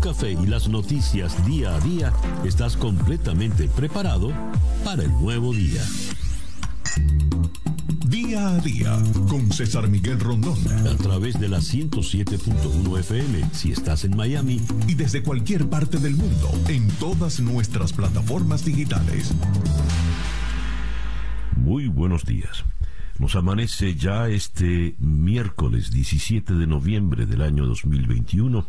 café y las noticias día a día, estás completamente preparado para el nuevo día. Día a día con César Miguel Rondón. A través de la 107.1 FM si estás en Miami. Y desde cualquier parte del mundo en todas nuestras plataformas digitales. Muy buenos días. Nos amanece ya este miércoles 17 de noviembre del año 2021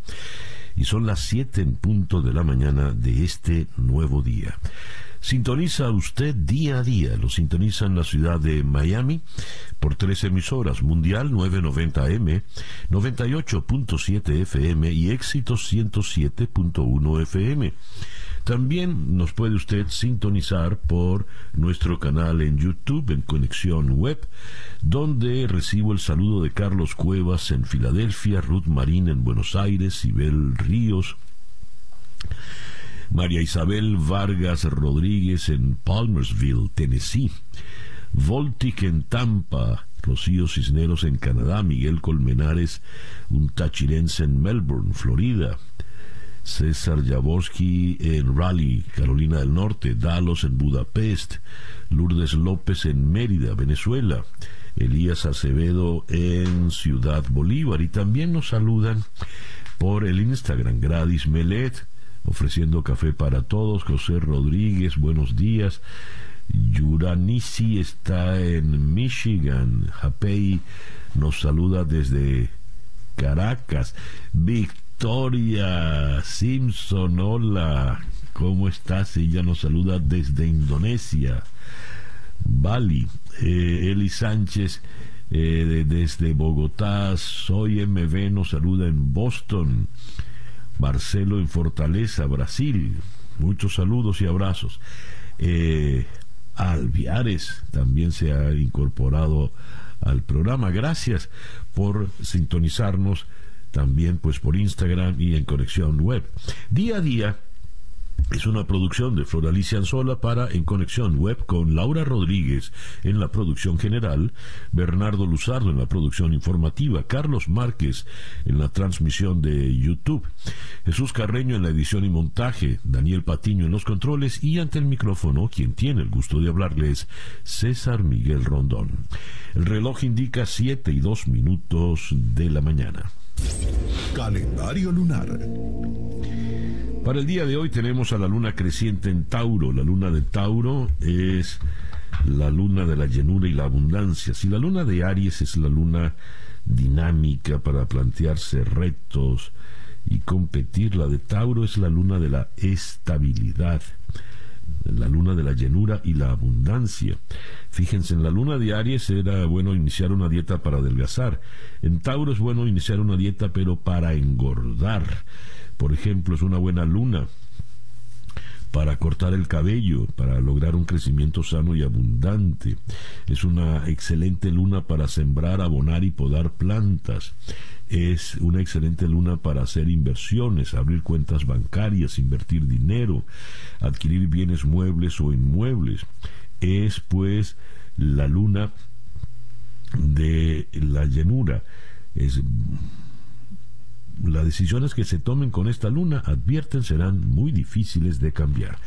y son las 7 en punto de la mañana de este nuevo día. Sintoniza usted día a día, lo sintoniza en la ciudad de Miami por tres emisoras, Mundial 990M, 98.7 FM y Éxito 107.1 FM. También nos puede usted sintonizar por nuestro canal en YouTube en Conexión Web, donde recibo el saludo de Carlos Cuevas en Filadelfia, Ruth Marín en Buenos Aires, Ibel Ríos, María Isabel Vargas Rodríguez en Palmersville, Tennessee, Voltic en Tampa, Rocío Cisneros en Canadá, Miguel Colmenares, un tachirense en Melbourne, Florida, César Jaworski en Raleigh, Carolina del Norte, Dalos en Budapest, Lourdes López en Mérida, Venezuela, Elías Acevedo en Ciudad Bolívar y también nos saludan por el Instagram Gradis Melet, ofreciendo café para todos. José Rodríguez, buenos días. Yuranisi está en Michigan. Japei nos saluda desde Caracas. Victoria Simpson, hola. ¿Cómo estás? Ella nos saluda desde Indonesia. Bali. Eh, Eli Sánchez eh, desde Bogotá. Soy MV, nos saluda en Boston. Marcelo en Fortaleza, Brasil. Muchos saludos y abrazos. Eh, Alviares también se ha incorporado al programa. Gracias por sintonizarnos también pues por Instagram y en conexión web. Día a día es una producción de Floralicia Anzola para En Conexión Web con Laura Rodríguez en la producción general, Bernardo Luzardo en la producción informativa, Carlos Márquez en la transmisión de YouTube, Jesús Carreño en la edición y montaje, Daniel Patiño en los controles y ante el micrófono, quien tiene el gusto de hablarles, César Miguel Rondón. El reloj indica siete y dos minutos de la mañana. Calendario lunar. Para el día de hoy tenemos a la luna creciente en Tauro. La luna de Tauro es la luna de la llenura y la abundancia. Si la luna de Aries es la luna dinámica para plantearse retos y competir, la de Tauro es la luna de la estabilidad la luna de la llenura y la abundancia. Fíjense, en la luna de Aries era bueno iniciar una dieta para adelgazar. En Tauro es bueno iniciar una dieta pero para engordar. Por ejemplo, es una buena luna para cortar el cabello, para lograr un crecimiento sano y abundante. Es una excelente luna para sembrar, abonar y podar plantas es una excelente luna para hacer inversiones, abrir cuentas bancarias, invertir dinero, adquirir bienes muebles o inmuebles. Es pues la luna de la llenura. Es las decisiones que se tomen con esta luna, advierten, serán muy difíciles de cambiar.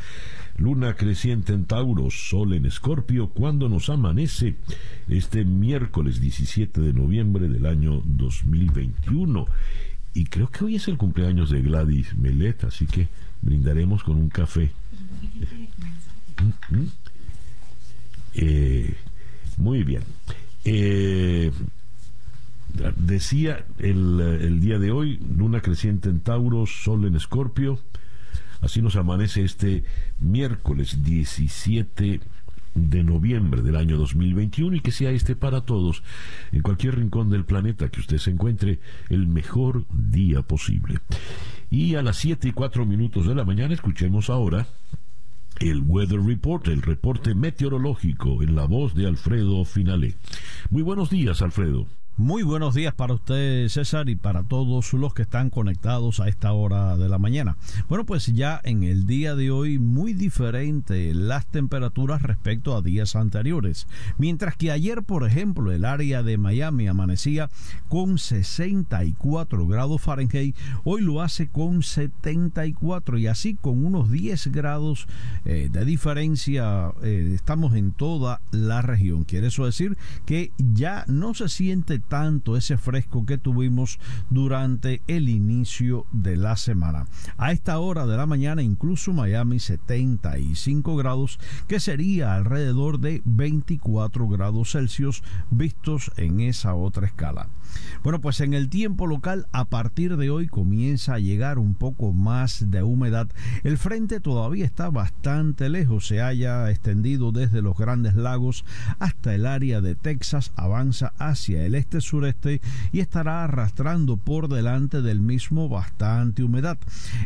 Luna creciente en Tauro, Sol en Escorpio, cuando nos amanece este miércoles 17 de noviembre del año 2021. Y creo que hoy es el cumpleaños de Gladys Melet, así que brindaremos con un café. Mm, mm. Eh, muy bien. Eh, decía el, el, día de hoy, luna creciente en Tauro, sol en Escorpio, Así nos amanece este miércoles 17 de noviembre del año 2021 y que sea este para todos, en cualquier rincón del planeta que usted se encuentre, el mejor día posible. Y a las 7 y 4 minutos de la mañana escuchemos ahora el Weather Report, el reporte meteorológico en la voz de Alfredo Finale. Muy buenos días, Alfredo. Muy buenos días para usted, César, y para todos los que están conectados a esta hora de la mañana. Bueno, pues ya en el día de hoy muy diferente las temperaturas respecto a días anteriores. Mientras que ayer, por ejemplo, el área de Miami amanecía con 64 grados Fahrenheit, hoy lo hace con 74 y así con unos 10 grados eh, de diferencia eh, estamos en toda la región. Quiere eso decir que ya no se siente tanto ese fresco que tuvimos durante el inicio de la semana. A esta hora de la mañana incluso Miami 75 grados, que sería alrededor de 24 grados Celsius vistos en esa otra escala. Bueno, pues en el tiempo local a partir de hoy comienza a llegar un poco más de humedad. El frente todavía está bastante lejos, se haya extendido desde los grandes lagos hasta el área de Texas, avanza hacia el este sureste y estará arrastrando por delante del mismo bastante humedad.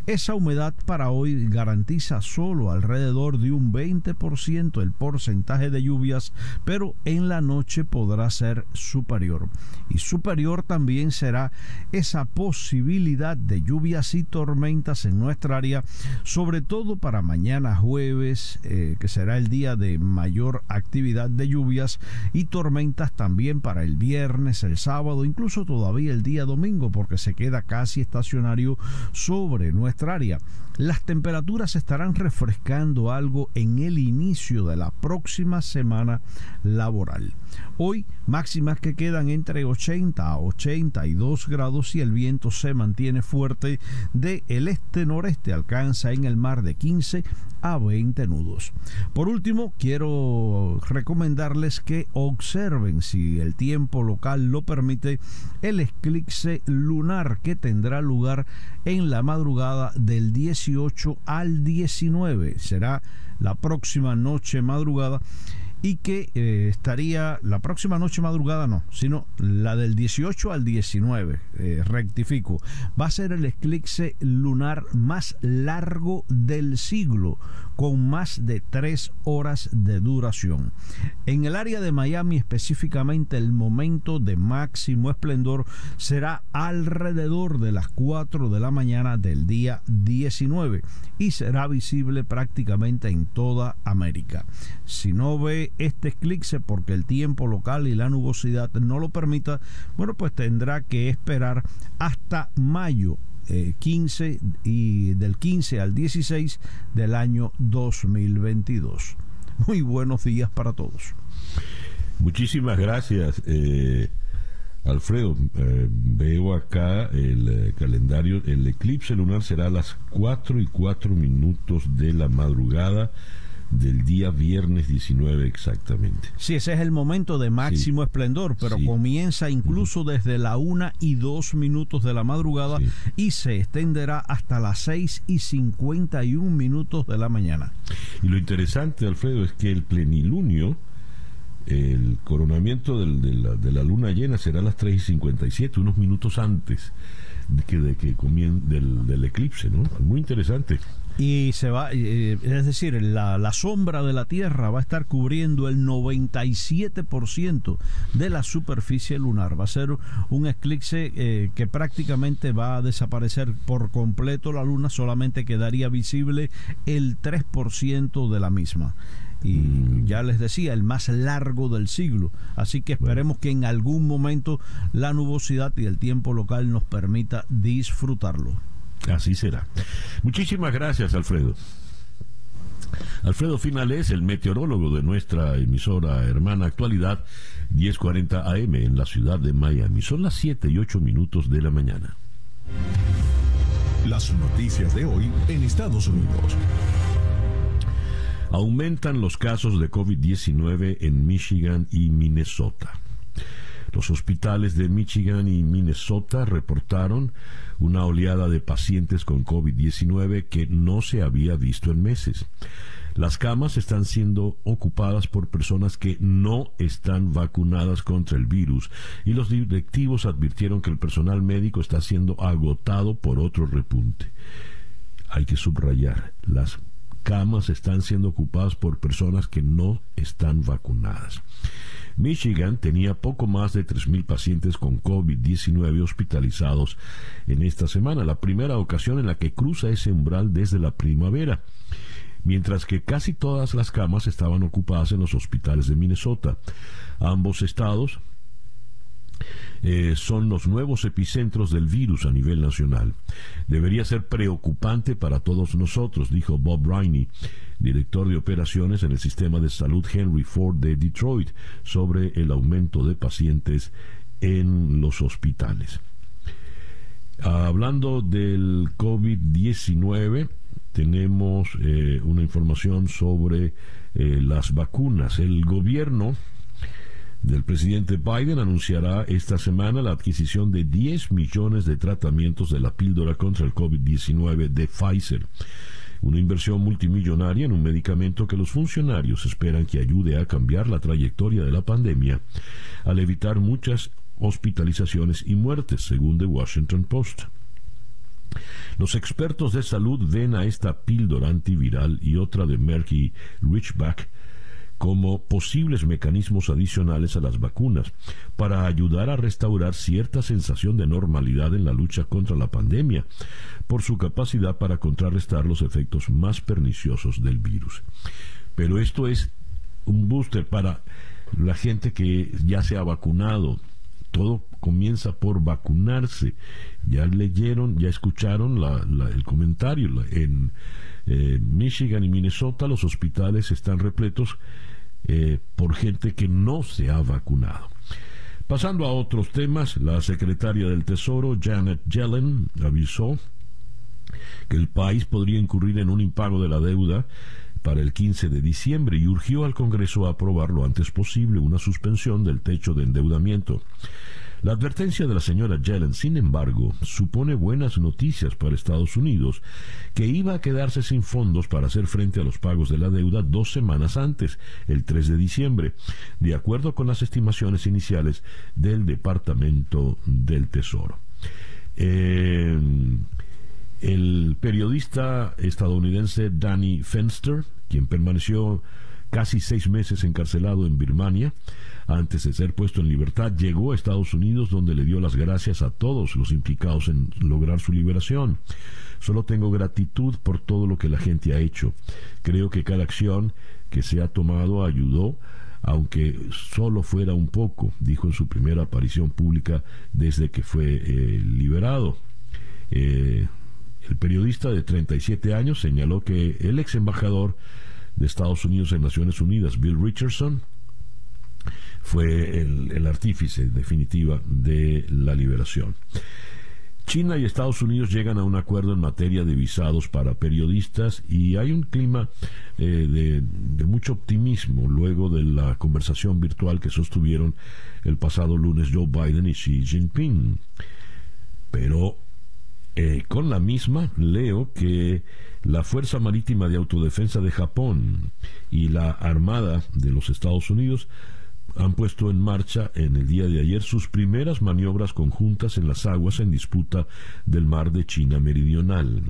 Esa humedad para hoy garantiza solo alrededor de un 20% el porcentaje de lluvias, pero en la noche podrá ser superior. Y superior también será esa posibilidad de lluvias y tormentas en nuestra área, sobre todo para mañana jueves, eh, que será el día de mayor actividad de lluvias y tormentas también para el viernes, el sábado, incluso todavía el día domingo, porque se queda casi estacionario sobre nuestra área. Las temperaturas estarán refrescando algo en el inicio de la próxima semana laboral. Hoy máximas que quedan entre 80 a 82 grados y el viento se mantiene fuerte de el este-noreste, alcanza en el mar de 15 a 20 nudos. Por último, quiero recomendarles que observen, si el tiempo local lo permite, el eclipse lunar que tendrá lugar en la madrugada del 18 al 19. Será la próxima noche madrugada y que eh, estaría la próxima noche madrugada no, sino la del 18 al 19, eh, rectifico, va a ser el eclipse lunar más largo del siglo, con más de tres horas de duración. En el área de Miami específicamente el momento de máximo esplendor será alrededor de las 4 de la mañana del día 19 y será visible prácticamente en toda América. Si no ve este eclipse porque el tiempo local y la nubosidad no lo permita, bueno, pues tendrá que esperar hasta mayo 15 eh, y del 15 al 16 del año 2022. Muy buenos días para todos. Muchísimas gracias, eh, Alfredo. Eh, veo acá el calendario. El eclipse lunar será a las 4 y 4 minutos de la madrugada del día viernes 19 exactamente. Sí, ese es el momento de máximo esplendor, pero comienza incluso desde la una y dos minutos de la madrugada y se extenderá hasta las 6 y 51 minutos de la mañana. Y lo interesante, Alfredo, es que el plenilunio, el coronamiento de, la, de, la, luna llena será a las 3 y 57, unos minutos antes de que, de que del, del eclipse, ¿no? Muy interesante y se va, es decir, la, la, sombra de la Tierra va a estar cubriendo el 97% de la superficie lunar. Va a ser un eclipse eh, que prácticamente va a desaparecer por completo la Luna, solamente quedaría visible el 3% de la misma y mm. ya les decía, el más largo del siglo. Así que esperemos que en algún momento la nubosidad y el tiempo local nos permita disfrutarlo. Así será. Muchísimas gracias, Alfredo. Alfredo Finales, el meteorólogo de nuestra emisora hermana Actualidad 1040 AM en la ciudad de Miami. Son las 7 y 8 minutos de la mañana. Las noticias de hoy en Estados Unidos. Aumentan los casos de COVID-19 en Michigan y Minnesota. Los hospitales de Michigan y Minnesota reportaron una oleada de pacientes con COVID-19 que no se había visto en meses. Las camas están siendo ocupadas por personas que no están vacunadas contra el virus y los directivos advirtieron que el personal médico está siendo agotado por otro repunte. Hay que subrayar, las camas están siendo ocupadas por personas que no están vacunadas. Michigan tenía poco más de 3.000 pacientes con COVID-19 hospitalizados en esta semana, la primera ocasión en la que cruza ese umbral desde la primavera, mientras que casi todas las camas estaban ocupadas en los hospitales de Minnesota. Ambos estados eh, son los nuevos epicentros del virus a nivel nacional. Debería ser preocupante para todos nosotros, dijo Bob Riney, director de operaciones en el sistema de salud Henry Ford de Detroit, sobre el aumento de pacientes en los hospitales. Hablando del COVID-19, tenemos eh, una información sobre eh, las vacunas. El gobierno del presidente Biden anunciará esta semana la adquisición de 10 millones de tratamientos de la píldora contra el COVID-19 de Pfizer. Una inversión multimillonaria en un medicamento que los funcionarios esperan que ayude a cambiar la trayectoria de la pandemia al evitar muchas hospitalizaciones y muertes, según The Washington Post. Los expertos de salud ven a esta píldora antiviral y otra de Merck y Richback como posibles mecanismos adicionales a las vacunas para ayudar a restaurar cierta sensación de normalidad en la lucha contra la pandemia por su capacidad para contrarrestar los efectos más perniciosos del virus. Pero esto es un booster para la gente que ya se ha vacunado. Todo comienza por vacunarse. Ya leyeron, ya escucharon el comentario. en eh, Michigan y Minnesota los hospitales están repletos eh, por gente que no se ha vacunado. Pasando a otros temas, la secretaria del Tesoro, Janet Yellen, avisó que el país podría incurrir en un impago de la deuda para el 15 de diciembre y urgió al Congreso a aprobar lo antes posible una suspensión del techo de endeudamiento. La advertencia de la señora Yellen, sin embargo, supone buenas noticias para Estados Unidos, que iba a quedarse sin fondos para hacer frente a los pagos de la deuda dos semanas antes, el 3 de diciembre, de acuerdo con las estimaciones iniciales del Departamento del Tesoro. El periodista estadounidense Danny Fenster, quien permaneció casi seis meses encarcelado en Birmania, antes de ser puesto en libertad, llegó a Estados Unidos donde le dio las gracias a todos los implicados en lograr su liberación. Solo tengo gratitud por todo lo que la gente ha hecho. Creo que cada acción que se ha tomado ayudó aunque solo fuera un poco, dijo en su primera aparición pública desde que fue eh, liberado. Eh, el periodista de 37 años señaló que el ex embajador de Estados Unidos en Naciones Unidas, Bill Richardson, fue el, artífice definitiva de la liberación. China y Estados Unidos llegan a un acuerdo en materia de visados para periodistas y hay un clima eh, de, de, mucho optimismo luego de la conversación virtual que sostuvieron el pasado lunes Joe Biden y Xi Jinping. Pero eh, con la misma leo que la Fuerza Marítima de Autodefensa de Japón y la Armada de los Estados Unidos han puesto en marcha en el día de ayer sus primeras maniobras conjuntas en las aguas en disputa del mar de China Meridional.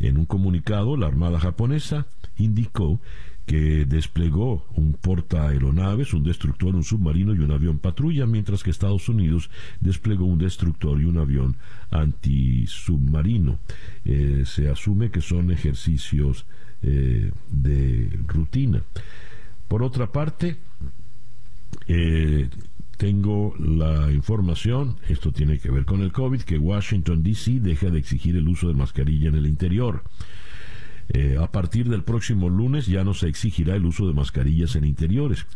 En un comunicado, la Armada japonesa indicó que desplegó un portaaeronaves, un destructor, un submarino y un avión patrulla, mientras que Estados Unidos desplegó un destructor y un avión antisubmarino. Eh, se asume que son ejercicios eh, de rutina. Por otra parte, eh, tengo la información, esto tiene que ver con el COVID, que Washington, D.C. deja de exigir el uso de mascarilla en el interior. Eh, a partir del próximo lunes ya no se exigirá el uso de mascarillas en interiores.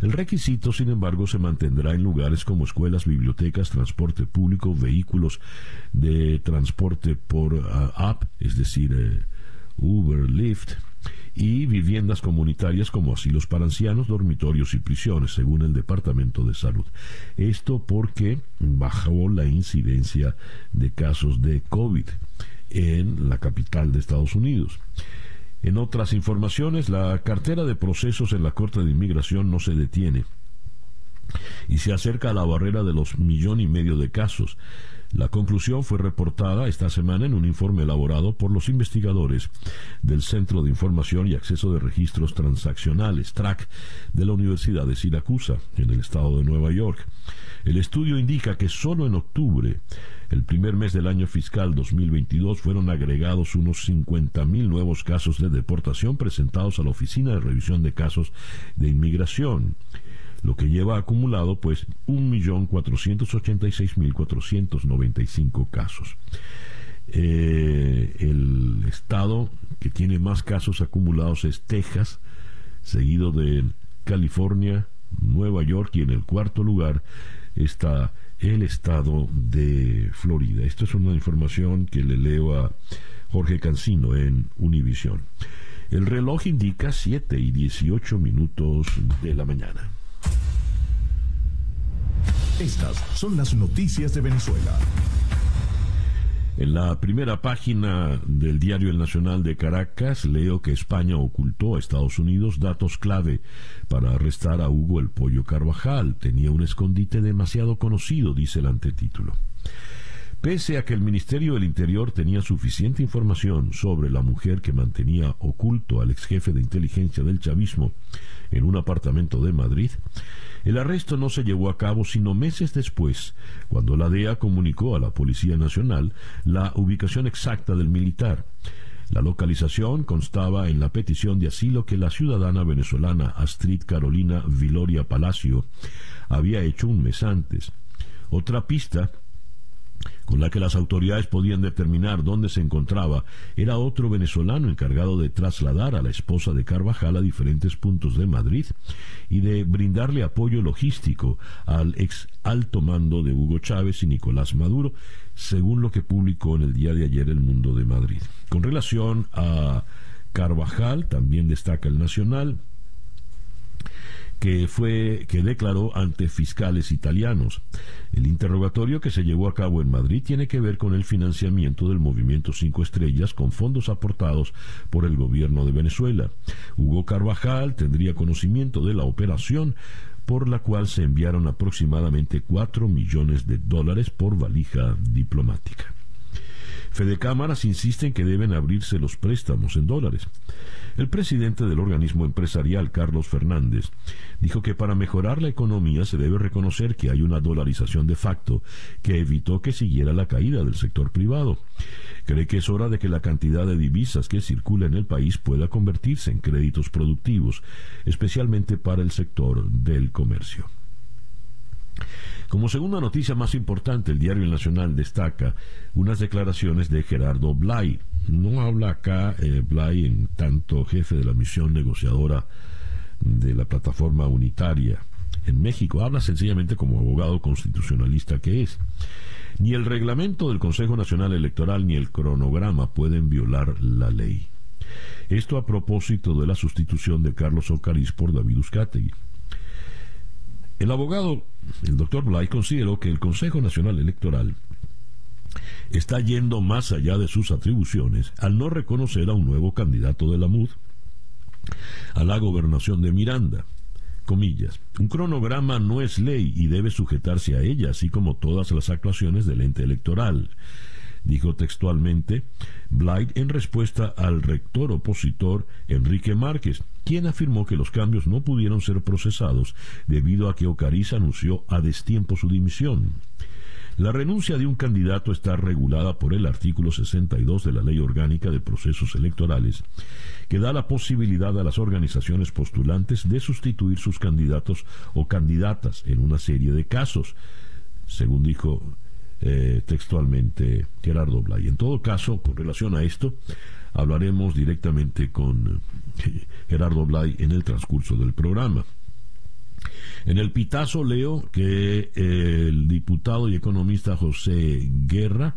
El requisito, sin embargo, se mantendrá en lugares como escuelas, bibliotecas, transporte público, vehículos de transporte por ah, app, es decir, eh, Uber, Lyft, y viviendas comunitarias como asilos para ancianos, dormitorios y prisiones, según el Departamento de Salud. Esto porque bajó la incidencia de casos de COVID en la capital de Estados Unidos. En otras informaciones, la cartera de procesos en la Corte de Inmigración no se detiene y se acerca a la barrera de los millón y medio de casos. La conclusión fue reportada esta semana en un informe elaborado por los investigadores del Centro de Información y Acceso de Registros Transaccionales, TRAC, de la Universidad de Siracusa, en el estado de Nueva York. El estudio indica que solo en octubre, el primer mes del año fiscal 2022, fueron agregados unos 50.000 nuevos casos de deportación presentados a la Oficina de Revisión de Casos de Inmigración lo que lleva acumulado pues 1.486.495 casos. Eh, el estado que tiene más casos acumulados es Texas, seguido de California, Nueva York y en el cuarto lugar está el estado de Florida. Esto es una información que le leo a Jorge Cancino en Univisión. El reloj indica 7 y 18 minutos de la mañana. Estas son las noticias de Venezuela. En la primera página del diario El Nacional de Caracas leo que España ocultó a Estados Unidos datos clave para arrestar a Hugo el Pollo Carvajal. Tenía un escondite demasiado conocido, dice el antetítulo. Pese a que el Ministerio del Interior tenía suficiente información sobre la mujer que mantenía oculto al ex jefe de inteligencia del chavismo en un apartamento de Madrid, el arresto no se llevó a cabo sino meses después, cuando la DEA comunicó a la Policía Nacional la ubicación exacta del militar. La localización constaba en la petición de asilo que la ciudadana venezolana Astrid Carolina Viloria Palacio había hecho un mes antes. Otra pista con la que las autoridades podían determinar dónde se encontraba, era otro venezolano encargado de trasladar a la esposa de Carvajal a diferentes puntos de Madrid y de brindarle apoyo logístico al ex alto mando de Hugo Chávez y Nicolás Maduro, según lo que publicó en el día de ayer El Mundo de Madrid. Con relación a Carvajal, también destaca el Nacional, que fue que declaró ante fiscales italianos. El interrogatorio que se llevó a cabo en Madrid tiene que ver con el financiamiento del movimiento Cinco Estrellas con fondos aportados por el gobierno de Venezuela. Hugo Carvajal tendría conocimiento de la operación por la cual se enviaron aproximadamente 4 millones de dólares por valija diplomática. Fede Cámaras insiste en que deben abrirse los préstamos en dólares. El presidente del organismo empresarial, Carlos Fernández, dijo que para mejorar la economía se debe reconocer que hay una dolarización de facto que evitó que siguiera la caída del sector privado. Cree que es hora de que la cantidad de divisas que circula en el país pueda convertirse en créditos productivos, especialmente para el sector del comercio. Como segunda noticia más importante, el diario Nacional destaca unas declaraciones de Gerardo Blay. No habla acá eh, Blay en tanto jefe de la misión negociadora de la plataforma unitaria en México, habla sencillamente como abogado constitucionalista que es. Ni el reglamento del Consejo Nacional Electoral ni el cronograma pueden violar la ley. Esto a propósito de la sustitución de Carlos Ocariz por David Uzcategui. El abogado, el doctor Blay, consideró que el Consejo Nacional Electoral está yendo más allá de sus atribuciones al no reconocer a un nuevo candidato de la MUD a la gobernación de Miranda. Comillas, un cronograma no es ley y debe sujetarse a ella, así como todas las actuaciones del ente electoral dijo textualmente Blight en respuesta al rector opositor Enrique Márquez, quien afirmó que los cambios no pudieron ser procesados debido a que Ocariz anunció a destiempo su dimisión. La renuncia de un candidato está regulada por el artículo 62 de la Ley Orgánica de Procesos Electorales, que da la posibilidad a las organizaciones postulantes de sustituir sus candidatos o candidatas en una serie de casos, según dijo eh, textualmente Gerardo Blay. En todo caso, con relación a esto, hablaremos directamente con eh, Gerardo Blay en el transcurso del programa. En el pitazo leo que eh, el diputado y economista José Guerra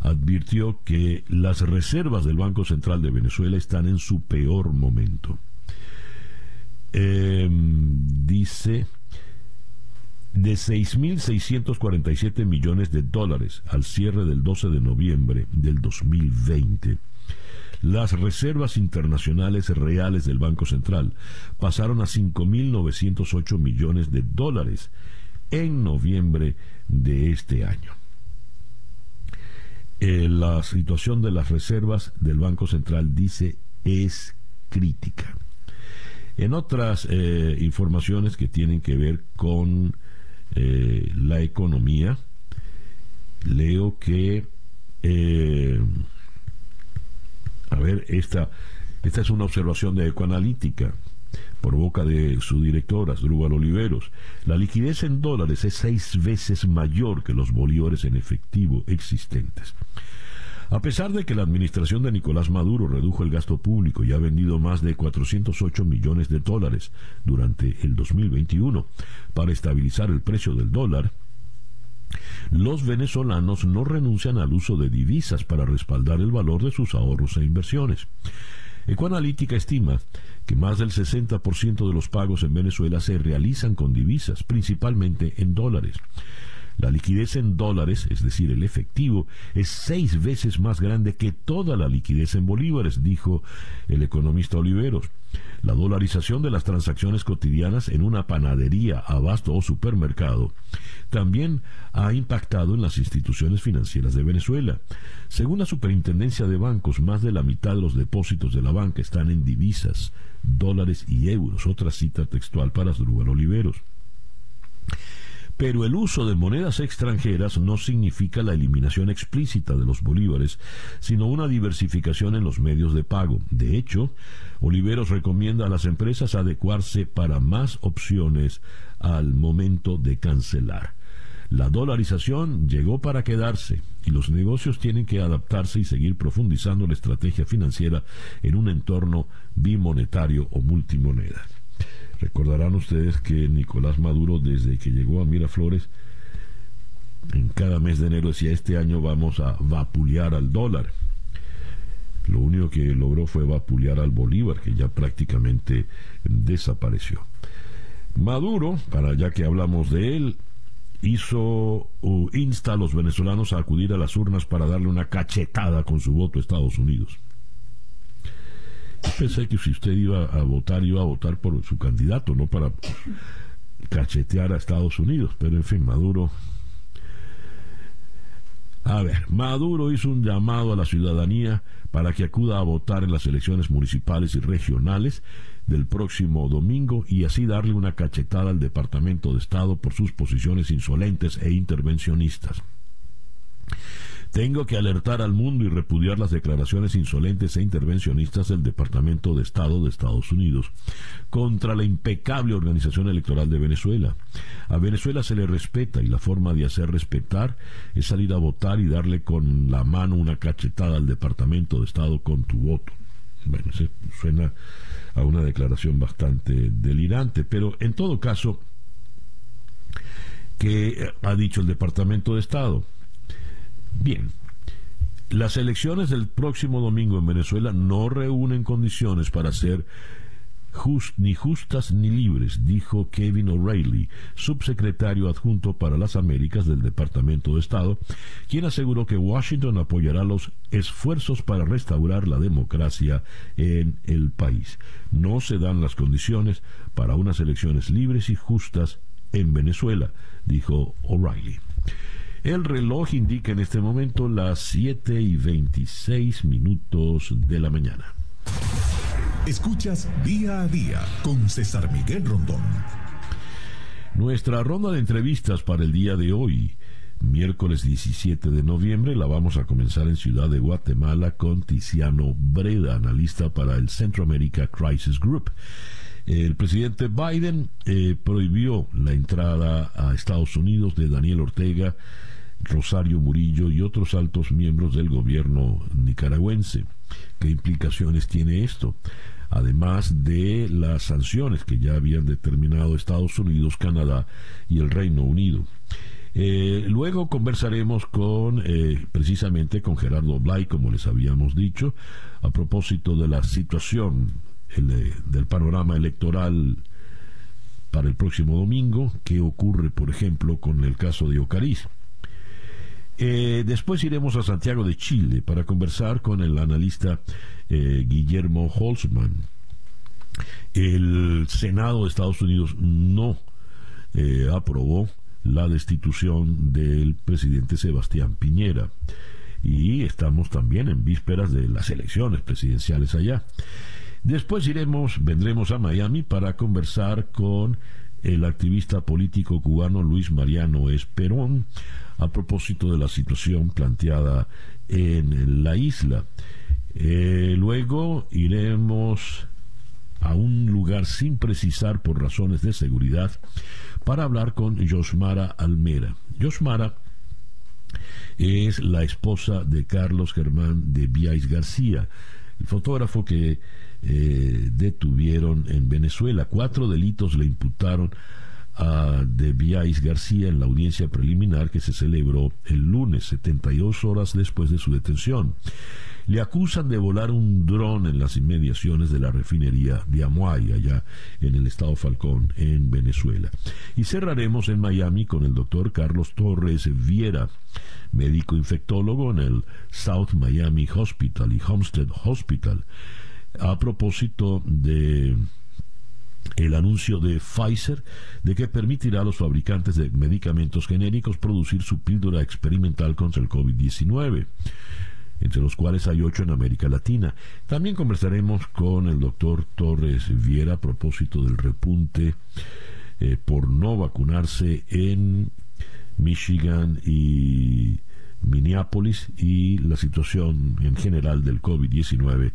advirtió que las reservas del Banco Central de Venezuela están en su peor momento. dice de 6.647 millones de dólares al cierre del 12 de noviembre del 2020. Las reservas internacionales reales del Banco Central pasaron a 5.908 millones de dólares en noviembre de este año. eh, la situación de las reservas del Banco Central dice es crítica. En otras eh, informaciones que tienen que ver con eh, la economía, leo que, a ver, esta, esta es una observación de Ecoanalítica por boca de su directora, Drúbal Oliveros. La liquidez en dólares es seis veces mayor que los bolívares en efectivo existentes. A pesar de que la administración de Nicolás Maduro redujo el gasto público y ha vendido más de 408 millones de dólares durante el 2021 para estabilizar el precio del dólar, los venezolanos no renuncian al uso de divisas para respaldar el valor de sus ahorros e inversiones. Ecoanalítica estima que más del 60% de los pagos en Venezuela se realizan con divisas, principalmente en dólares. La liquidez en dólares, es decir, el efectivo, es seis veces más grande que toda la liquidez en bolívares, dijo el economista Oliveros. La dolarización de las transacciones cotidianas en una panadería, abasto o supermercado también ha impactado en las instituciones financieras de Venezuela. Según la Superintendencia de Bancos, más de la mitad de los depósitos de la banca están en divisas, dólares y euros. Otra cita textual para Asdrúbal Oliveros. Pero el uso de monedas extranjeras no significa la eliminación explícita de los bolívares, sino una diversificación en los medios de pago. De hecho, Oliveros recomienda a las empresas adecuarse para más opciones al momento de cancelar. La dolarización llegó para quedarse y los negocios tienen que adaptarse y seguir profundizando la estrategia financiera en un entorno bimonetario o multimoneda. Recordarán ustedes que Nicolás Maduro, desde que llegó a Miraflores, en cada mes de enero decía, este año vamos a vapulear al dólar. Lo único que logró fue vapulear al bolívar, que ya prácticamente desapareció. Maduro, para ya que hablamos de él, hizo o insta a los venezolanos a acudir a las urnas para darle una cachetada con su voto a Estados Unidos pensé que si usted iba a votar, iba a votar por su candidato, no para cachetear a Estados Unidos. Pero en fin, Maduro. A ver, Maduro hizo un llamado a la ciudadanía para que acuda a votar en las elecciones municipales y regionales del próximo domingo y así darle una cachetada al Departamento de Estado por sus posiciones insolentes e intervencionistas. Tengo que alertar al mundo y repudiar las declaraciones insolentes e intervencionistas del Departamento de Estado de Estados Unidos contra la impecable organización electoral de Venezuela. A Venezuela se le respeta y la forma de hacer respetar es salir a votar y darle con la mano una cachetada al Departamento de Estado con tu voto. Bueno, suena a una declaración bastante delirante, pero en todo caso, ¿qué ha dicho el Departamento de Estado? Bien, las elecciones del próximo domingo en Venezuela no reúnen condiciones para ser ni justas ni libres, dijo Kevin O'Reilly, subsecretario adjunto para las Américas del Departamento de Estado, quien aseguró que Washington apoyará los esfuerzos para restaurar la democracia en el país. No se dan las condiciones para unas elecciones libres y justas en Venezuela, dijo O'Reilly. El reloj indica en este momento las 7 y 26 minutos de la mañana. Escuchas día a día con César Miguel Rondón. Nuestra ronda de entrevistas para el día de hoy, miércoles 17 de noviembre, la vamos a comenzar en Ciudad de Guatemala con Tiziano Breda, analista para el Centroamérica Crisis Group. El presidente Biden eh, prohibió la entrada a Estados Unidos de Daniel Ortega Rosario Murillo y otros altos miembros del gobierno nicaragüense. ¿Qué implicaciones tiene esto? Además de las sanciones que ya habían determinado Estados Unidos, Canadá y el Reino Unido. Eh, luego conversaremos con eh, precisamente con Gerardo Blay, como les habíamos dicho, a propósito de la situación del panorama electoral para el próximo domingo, qué ocurre, por ejemplo, con el caso de Ocariz. Eh, después iremos a Santiago de Chile para conversar con el analista eh, Guillermo Holzman. El Senado de Estados Unidos no eh, aprobó la destitución del presidente Sebastián Piñera. y estamos también en vísperas de las elecciones presidenciales allá. Después iremos, vendremos a Miami para conversar con el activista político cubano Luis Mariano Esperón a propósito de la situación planteada en la isla. Eh, luego iremos a un lugar sin precisar por razones de seguridad para hablar con Yosmara Almera. Yosmara es la esposa de Carlos Germán de Biais García, el fotógrafo que eh, detuvieron en Venezuela. Cuatro delitos le imputaron De Biais García en la audiencia preliminar que se celebró el lunes, 72 horas después de su detención. Le acusan de volar un dron en las inmediaciones de la refinería de Amuay, allá en el estado Falcón, en Venezuela. Y cerraremos en Miami con el doctor Carlos Torres Viera, médico infectólogo en el South Miami Hospital y Homestead Hospital, a propósito de el anuncio de Pfizer de que permitirá a los fabricantes de medicamentos genéricos producir su píldora experimental contra el COVID-19 entre los cuales hay ocho en América Latina. También conversaremos con el doctor Torres Viera a propósito del repunte eh, por no vacunarse en Michigan y Minneapolis y la situación en general del COVID-19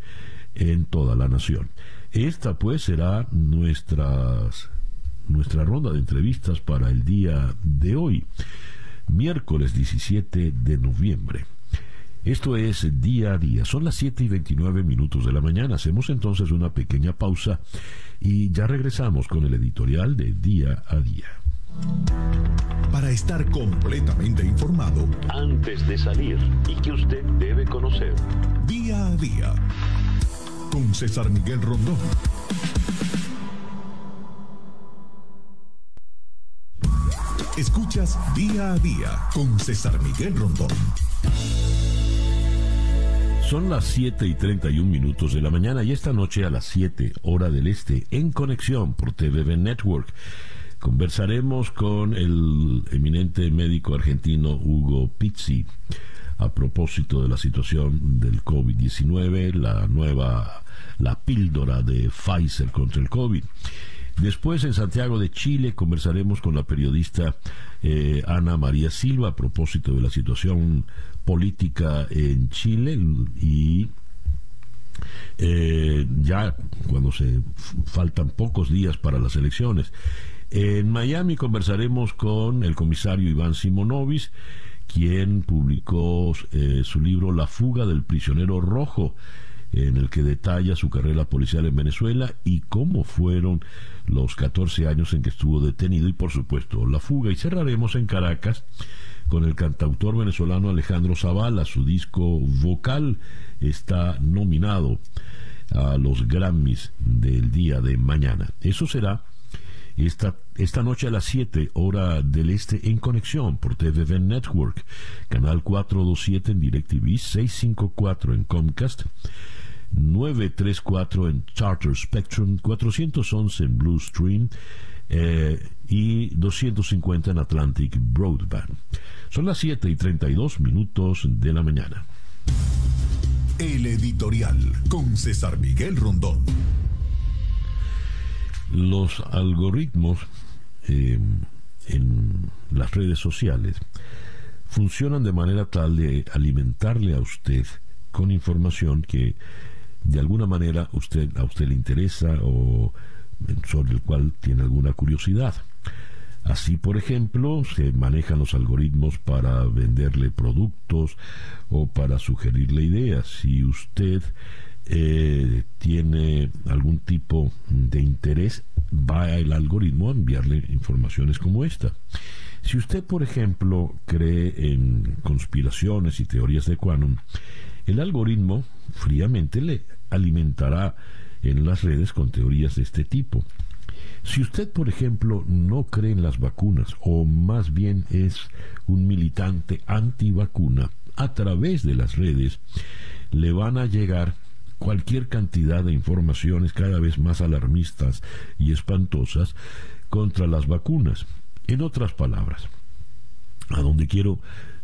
en toda la nación. Esta pues será nuestras, nuestra ronda de entrevistas para el día de hoy, miércoles 17 de noviembre. Esto es día a día. Son las 7 y 29 minutos de la mañana. Hacemos entonces una pequeña pausa y ya regresamos con el editorial de día a día. Para estar completamente informado antes de salir y que usted debe conocer. Día a día con César Miguel Rondón. Escuchas día a día con César Miguel Rondón. Son las 7 y 31 minutos de la mañana y esta noche a las 7 hora del este en conexión por TVB Network. Conversaremos con el eminente médico argentino Hugo Pizzi a propósito de la situación del COVID-19, la nueva, la píldora de Pfizer contra el COVID. Después, en Santiago de Chile, conversaremos con la periodista eh, Ana María Silva a propósito de la situación política en Chile y eh, ya cuando se faltan pocos días para las elecciones. En Miami conversaremos con el comisario Iván Simonovis quien publicó eh, su libro La fuga del prisionero rojo, en el que detalla su carrera policial en Venezuela y cómo fueron los 14 años en que estuvo detenido y por supuesto la fuga. Y cerraremos en Caracas con el cantautor venezolano Alejandro Zavala. Su disco vocal está nominado a los Grammys del día de mañana. Eso será esta, esta noche a las 7 hora del este en conexión por TVV Network, canal 427 en DirecTV, 654 en Comcast, 934 en Charter Spectrum, 411 en Blue Stream eh, y 250 en Atlantic Broadband. Son las 7 y 32 minutos de la mañana. El editorial con César Miguel Rondón los algoritmos eh, en las redes sociales funcionan de manera tal de alimentarle a usted con información que de alguna manera usted a usted le interesa o sobre el cual tiene alguna curiosidad. Así, por ejemplo, se manejan los algoritmos para venderle productos o para sugerirle ideas. Si usted eh, tiene algún tipo de interés, va el algoritmo a enviarle informaciones como esta. Si usted, por ejemplo, cree en conspiraciones y teorías de quantum, el algoritmo fríamente le alimentará en las redes con teorías de este tipo. Si usted, por ejemplo, no cree en las vacunas o más bien es un militante antivacuna, a través de las redes le van a llegar cualquier cantidad de informaciones cada vez más alarmistas y espantosas contra las vacunas. En otras palabras, a donde quiero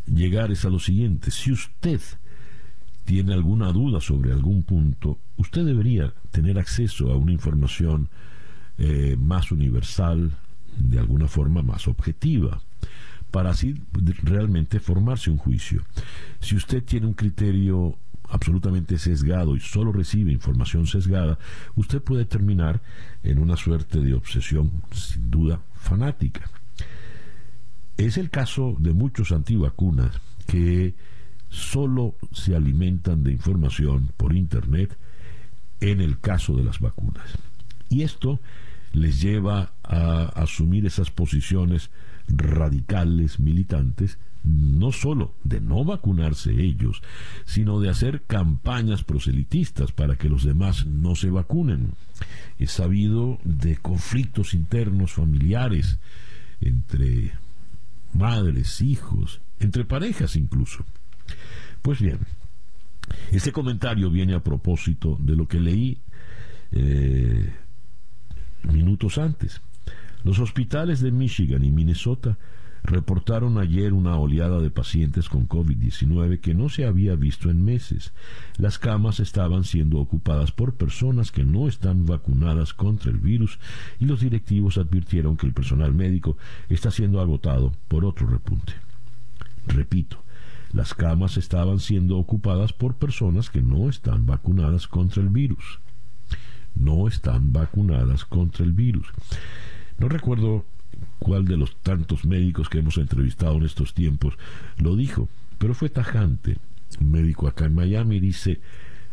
llegar es a lo siguiente. Si usted tiene alguna duda sobre algún punto, usted debería tener acceso a una información eh, más universal, de alguna forma más objetiva, para así realmente formarse un juicio. Si usted tiene un criterio absolutamente sesgado y solo recibe información sesgada, usted puede terminar en una suerte de obsesión sin duda fanática. Es el caso de muchos antivacunas que solo se alimentan de información por Internet en el caso de las vacunas. Y esto les lleva a asumir esas posiciones radicales, militantes, no solo de no vacunarse ellos, sino de hacer campañas proselitistas para que los demás no se vacunen. Es sabido de conflictos internos familiares entre madres, hijos, entre parejas incluso. Pues bien, este comentario viene a propósito de lo que leí eh, minutos antes. Los hospitales de Michigan y Minnesota reportaron ayer una oleada de pacientes con COVID-19 que no se había visto en meses. Las camas estaban siendo ocupadas por personas que no están vacunadas contra el virus y los directivos advirtieron que el personal médico está siendo agotado por otro repunte. Repito, las camas estaban siendo ocupadas por personas que no están vacunadas contra el virus. No están vacunadas contra el virus. No recuerdo cuál de los tantos médicos que hemos entrevistado en estos tiempos lo dijo, pero fue tajante. Un médico acá en Miami dice,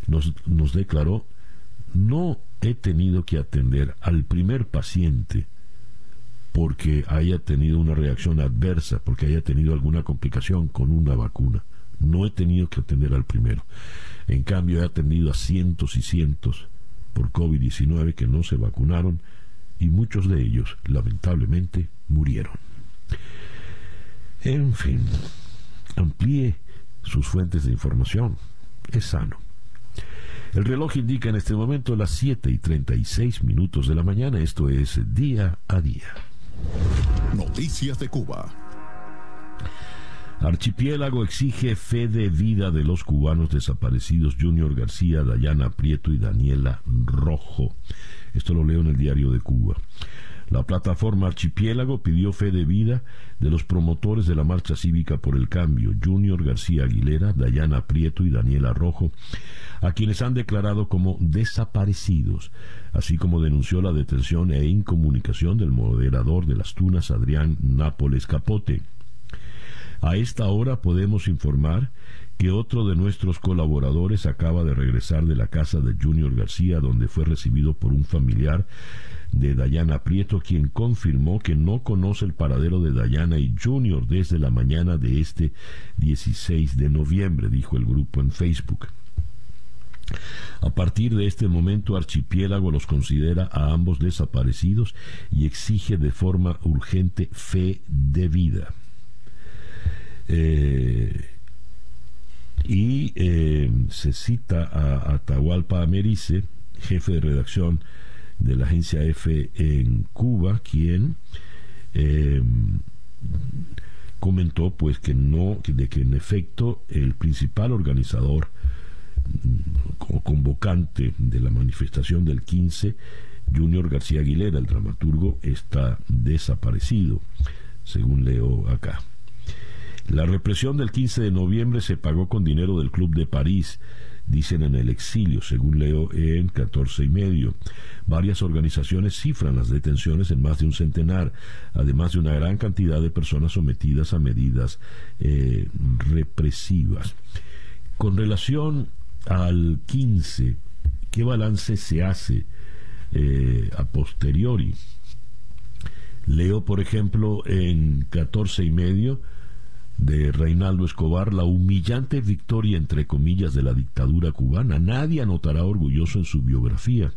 nos, nos declaró, no he tenido que atender al primer paciente porque haya tenido una reacción adversa, porque haya tenido alguna complicación con una vacuna. No he tenido que atender al primero. En cambio, he atendido a cientos y cientos por COVID-19 que no se vacunaron y muchos de ellos, lamentablemente, murieron. En fin, amplíe sus fuentes de información. Es sano. El reloj indica en este momento las 7 y 36 minutos de la mañana. Esto es día a día. Noticias de Cuba. Archipiélago exige fe de vida de los cubanos desaparecidos Junior García, Dayana Prieto y Daniela Rojo. Esto lo leo en el diario de Cuba. La plataforma Archipiélago pidió fe de vida de los promotores de la marcha cívica por el cambio, Junior García Aguilera, Dayana Prieto y Daniela Rojo, a quienes han declarado como desaparecidos, así como denunció la detención e incomunicación del moderador de las tunas, Adrián Nápoles Capote. A esta hora podemos informar que otro de nuestros colaboradores acaba de regresar de la casa de Junior García, donde fue recibido por un familiar de Dayana Prieto, quien confirmó que no conoce el paradero de Dayana y Junior desde la mañana de este 16 de noviembre, dijo el grupo en Facebook. A partir de este momento, Archipiélago los considera a ambos desaparecidos y exige de forma urgente fe de vida. Eh, y eh, se cita a Atahualpa Americe, jefe de redacción de la agencia F en Cuba, quien eh, comentó pues que no, de que en efecto el principal organizador o convocante de la manifestación del 15, Junior García Aguilera, el dramaturgo, está desaparecido, según leo acá. La represión del 15 de noviembre se pagó con dinero del Club de París, dicen en el exilio, según leo en 14 y medio. Varias organizaciones cifran las detenciones en más de un centenar, además de una gran cantidad de personas sometidas a medidas eh, represivas. Con relación al 15, ¿qué balance se hace eh, a posteriori? Leo, por ejemplo, en 14 y medio, de Reinaldo Escobar la humillante victoria entre comillas de la dictadura cubana. Nadie anotará orgulloso en su biografía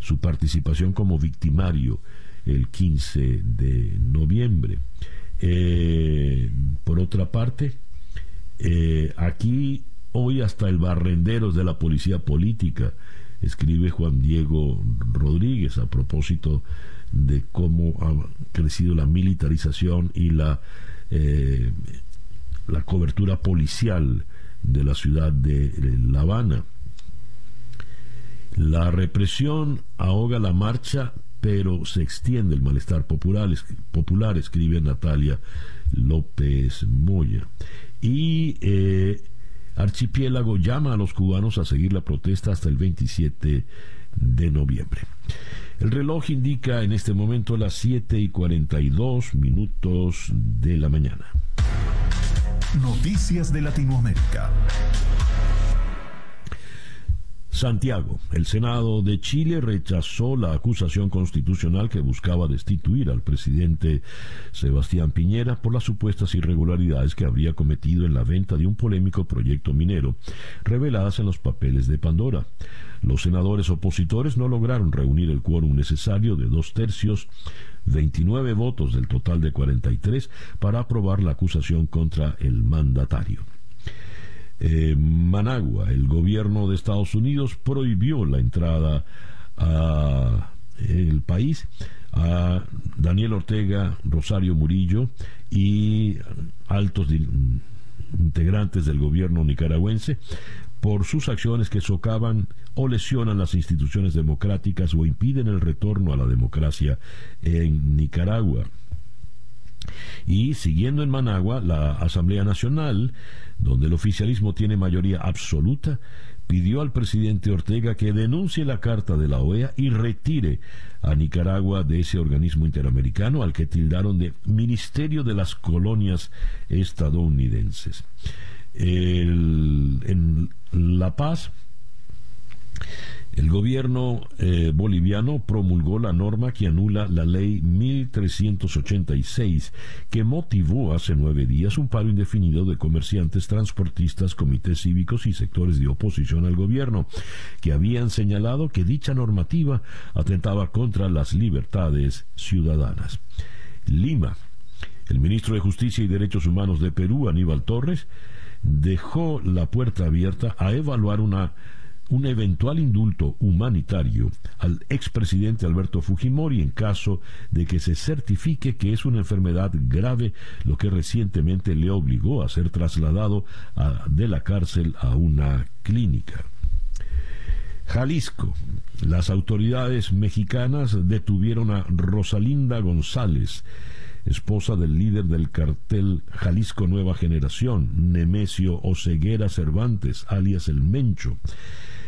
su participación como victimario el 15 de noviembre. Eh, por otra parte, eh, aquí hoy hasta el barrenderos de la policía política, escribe Juan Diego Rodríguez a propósito de cómo ha crecido la militarización y la eh, la cobertura policial de la ciudad de La Habana. La represión ahoga la marcha, pero se extiende el malestar popular, popular escribe Natalia López Moya. Y eh, Archipiélago llama a los cubanos a seguir la protesta hasta el 27 de noviembre. El reloj indica en este momento las 7 y 42 minutos de la mañana. Noticias de Latinoamérica. Santiago, el Senado de Chile rechazó la acusación constitucional que buscaba destituir al presidente Sebastián Piñera por las supuestas irregularidades que habría cometido en la venta de un polémico proyecto minero, reveladas en los papeles de Pandora. Los senadores opositores no lograron reunir el quórum necesario de dos tercios 29 votos del total de 43 para aprobar la acusación contra el mandatario. Managua, el gobierno de Estados Unidos prohibió la entrada a el país a Daniel Ortega, Rosario Murillo y altos integrantes del gobierno nicaragüense por sus acciones que socavan o lesionan las instituciones democráticas o impiden el retorno a la democracia en Nicaragua. Y siguiendo en Managua, la Asamblea Nacional, donde el oficialismo tiene mayoría absoluta, pidió al presidente Ortega que denuncie la carta de la OEA y retire a Nicaragua de ese organismo interamericano al que tildaron de Ministerio de las Colonias estadounidenses. En La Paz, el gobierno eh, boliviano promulgó la norma que anula la ley 1386, que motivó hace nueve días un paro indefinido de comerciantes, transportistas, comités cívicos y sectores de oposición al gobierno, que habían señalado que dicha normativa atentaba contra las libertades ciudadanas. Lima. El ministro de Justicia y Derechos Humanos de Perú, Aníbal Torres, dejó la puerta abierta a evaluar una un eventual indulto humanitario al expresidente Alberto Fujimori en caso de que se certifique que es una enfermedad grave, lo que recientemente le obligó a ser trasladado de la cárcel a una clínica. Jalisco. Las autoridades mexicanas detuvieron a Rosalinda González, esposa del líder del cartel Jalisco Nueva Generación, Nemesio Oceguera Cervantes, alias El Mencho.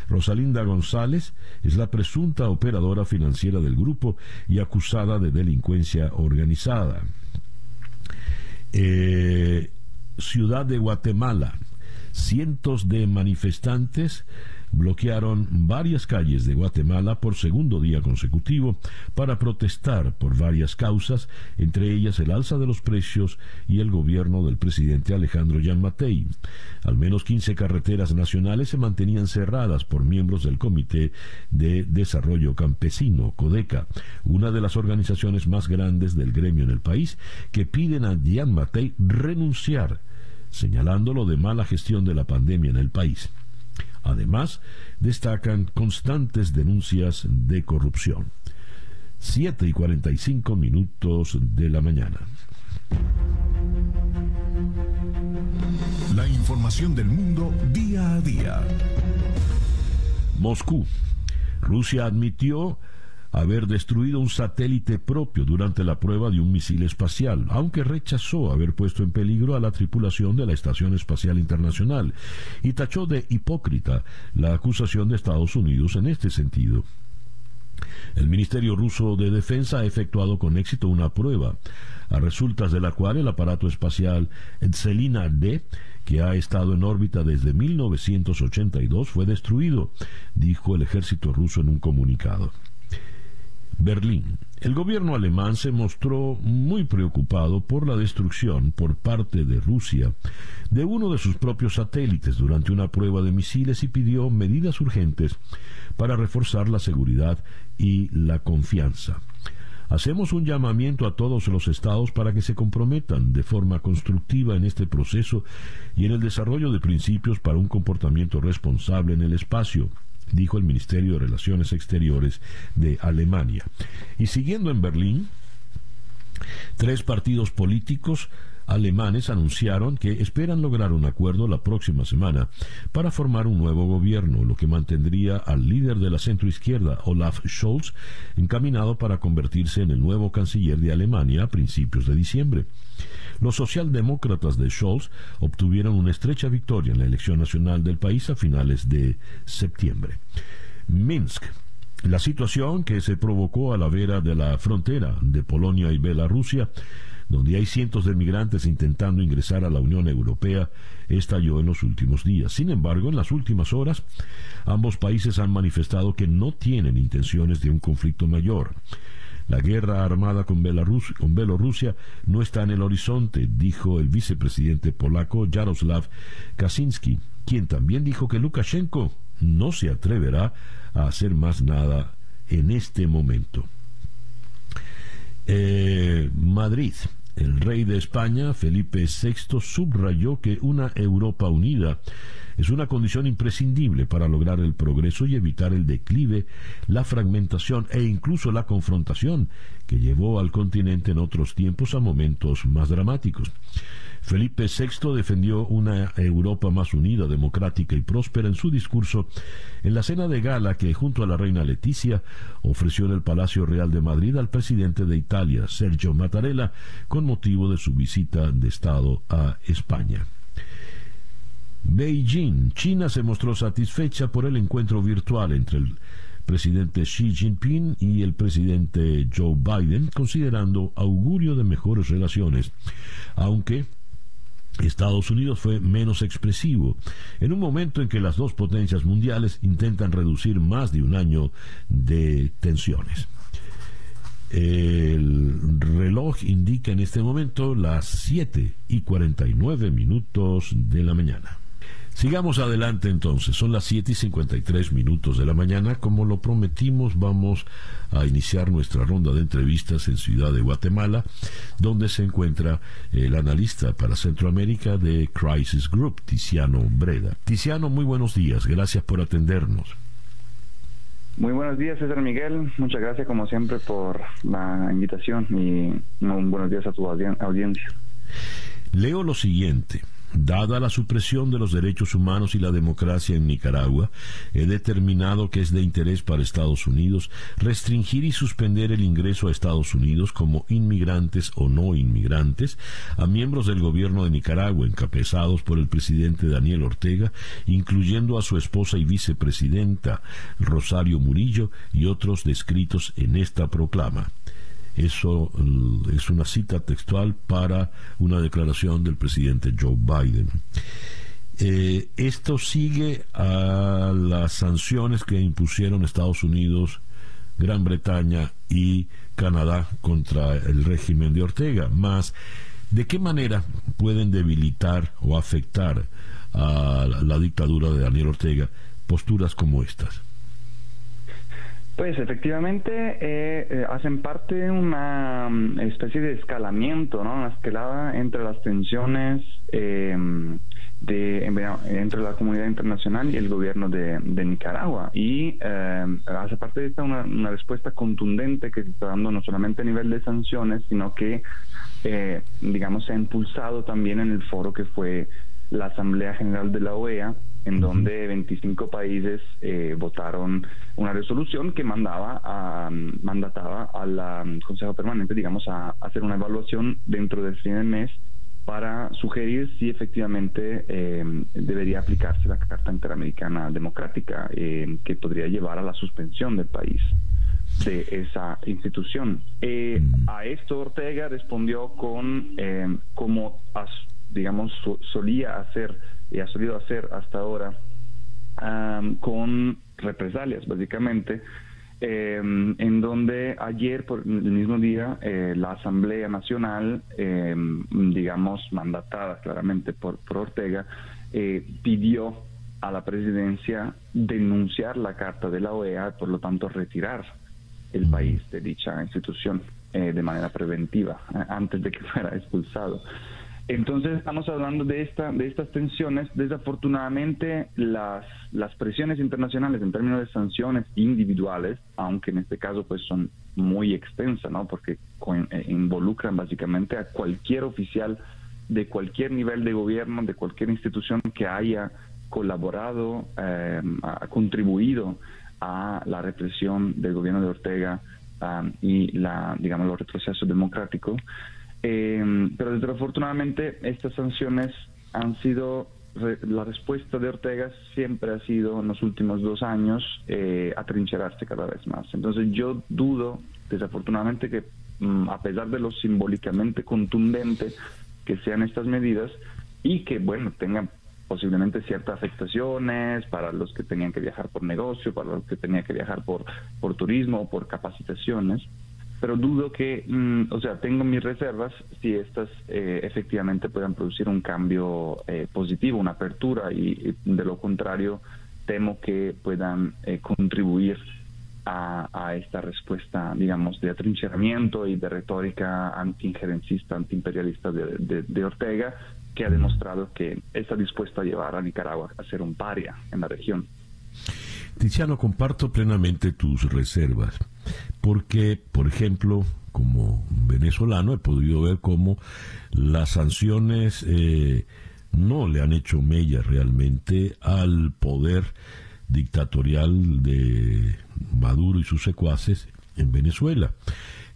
Rosalinda González es la presunta operadora financiera del grupo y acusada de delincuencia organizada. Eh, Ciudad de Guatemala. Cientos de manifestantes bloquearon varias calles de Guatemala por segundo día consecutivo para protestar por varias causas, entre ellas el alza de los precios y el gobierno del presidente Alejandro Matei. Al menos 15 carreteras nacionales se mantenían cerradas por miembros del Comité de Desarrollo Campesino, CODECA, una de las organizaciones más grandes del gremio en el país, que piden a Matei renunciar señalándolo de mala gestión de la pandemia en el país. Además, destacan constantes denuncias de corrupción. 7 y 45 minutos de la mañana. La información del mundo día a día. Moscú. Rusia admitió haber destruido un satélite propio durante la prueba de un misil espacial, aunque rechazó haber puesto en peligro a la tripulación de la Estación Espacial Internacional y tachó de hipócrita la acusación de Estados Unidos en este sentido. El Ministerio ruso de Defensa ha efectuado con éxito una prueba, a resultas de la cual el aparato espacial Etzelina D, que ha estado en órbita desde 1982, fue destruido, dijo el ejército ruso en un comunicado. Berlín. El gobierno alemán se mostró muy preocupado por la destrucción por parte de Rusia de uno de sus propios satélites durante una prueba de misiles y pidió medidas urgentes para reforzar la seguridad y la confianza. Hacemos un llamamiento a todos los estados para que se comprometan de forma constructiva en este proceso y en el desarrollo de principios para un comportamiento responsable en el espacio dijo el Ministerio de Relaciones Exteriores de Alemania. Y siguiendo en Berlín, tres partidos políticos alemanes anunciaron que esperan lograr un acuerdo la próxima semana para formar un nuevo gobierno, lo que mantendría al líder de la centroizquierda, Olaf Scholz, encaminado para convertirse en el nuevo canciller de Alemania a principios de diciembre. Los socialdemócratas de Scholz obtuvieron una estrecha victoria en la elección nacional del país a finales de septiembre. Minsk. La situación que se provocó a la vera de la frontera de Polonia y Bielorrusia donde hay cientos de migrantes intentando ingresar a la Unión Europea, estalló en los últimos días. Sin embargo, en las últimas horas, ambos países han manifestado que no tienen intenciones de un conflicto mayor. La guerra armada con, Bielorrusia no está en el horizonte, dijo el vicepresidente polaco Jaroslav Kaczynski, quien también dijo que Lukashenko no se atreverá a hacer más nada en este momento. Eh, Madrid. El rey de España, Felipe VI, subrayó que una Europa unida es una condición imprescindible para lograr el progreso y evitar el declive, la fragmentación e incluso la confrontación que llevó al continente en otros tiempos a momentos más dramáticos. Felipe VI defendió una Europa más unida, democrática y próspera en su discurso en la cena de gala que, junto a la reina Leticia, ofreció en el Palacio Real de Madrid al presidente de Italia, Sergio Mattarella, con motivo de su visita de Estado a España. Beijing, China se mostró satisfecha por el encuentro virtual entre el presidente Xi Jinping y el presidente Joe Biden, considerando augurio de mejores relaciones, aunque Estados Unidos fue menos expresivo, en un momento en que las dos potencias mundiales intentan reducir más de un año de tensiones. El reloj indica en este momento las 7 y 49 minutos de la mañana. Sigamos adelante entonces, son las 7 y 53 minutos de la mañana. Como lo prometimos, vamos a iniciar nuestra ronda de entrevistas en Ciudad de Guatemala, donde se encuentra el analista para Centroamérica de Crisis Group, Tiziano Breda. Tiziano, muy buenos días, gracias por atendernos. Muy buenos días, César Miguel. Muchas gracias, como siempre, por la invitación y buenos días a tu audiencia. Leo lo siguiente. Dada la supresión de los derechos humanos y la democracia en Nicaragua, he determinado que es de interés para Estados Unidos restringir y suspender el ingreso a Estados Unidos como inmigrantes o no inmigrantes a miembros del gobierno de Nicaragua encabezados por el presidente Daniel Ortega, incluyendo a su esposa y vicepresidenta Rosario Murillo y otros descritos en esta proclama. Eso mm, es una cita textual para una declaración del presidente Joe Biden. Eh, esto sigue a las sanciones que impusieron Estados Unidos, Gran Bretaña y Canadá contra el régimen de Ortega. Más, ¿de qué manera pueden debilitar o afectar a la dictadura de Daniel Ortega posturas como estas? Pues efectivamente eh, eh, hacen parte de una mm, especie de escalamiento, ¿no? Una escalada entre las tensiones em, de, entre la comunidad internacional y el gobierno de, Nicaragua. Y em, hace parte de esta una, una, respuesta contundente que se está dando no solamente a nivel de sanciones, sino que, eh, digamos, se ha impulsado también en el foro que fue la Asamblea General de la OEA en donde 25 países eh, votaron una resolución que mandaba a, mandataba al Consejo Permanente, digamos, a, hacer una evaluación dentro del fin del mes para sugerir si efectivamente eh, debería aplicarse la Carta Interamericana Democrática, eh, que podría llevar a la suspensión del país de esa institución. a esto Ortega respondió con, como digamos, solía hacer y ha solido hacer hasta ahora con represalias, básicamente, em, en donde ayer, por el mismo día, eh, la Asamblea Nacional, em, digamos, mandatada claramente por, por Ortega, eh, pidió a la presidencia denunciar la Carta de la OEA, por lo tanto retirar el país de dicha institución eh, de manera preventiva, antes de que fuera expulsado. Entonces estamos hablando de esta de estas tensiones. Desafortunadamente las presiones internacionales en términos de sanciones individuales, aunque en este caso pues son muy extensas, ¿no? Porque eh, involucran básicamente a cualquier oficial de cualquier nivel de gobierno, de cualquier institución que haya colaborado, ha contribuido a la represión del gobierno de Ortega y la, digamos, los retrocesos democráticos. Eh, pero desafortunadamente estas sanciones han sido la respuesta de Ortega siempre ha sido en los últimos dos años eh, atrincherarse cada vez más. Entonces yo dudo, desafortunadamente, que mm, a pesar de lo simbólicamente contundente que sean estas medidas y que, bueno, tengan posiblemente ciertas afectaciones para los que tenían que viajar por negocio, para los que tenían que viajar por, por turismo o por capacitaciones, pero dudo que, mm, o sea, tengo mis reservas si estas eh, efectivamente puedan producir un cambio eh, positivo, una apertura, y, de lo contrario temo que puedan eh, contribuir a, a, esta respuesta, digamos, de atrincheramiento y de retórica anti-injerencista, anti-imperialista de, de, Ortega, que ha demostrado que está dispuesto a llevar a Nicaragua a ser un paria en la región. Tiziano, comparto plenamente tus reservas, porque, por ejemplo, como venezolano he podido ver cómo las sanciones eh, no le han hecho mella realmente al poder dictatorial de Maduro y sus secuaces en Venezuela.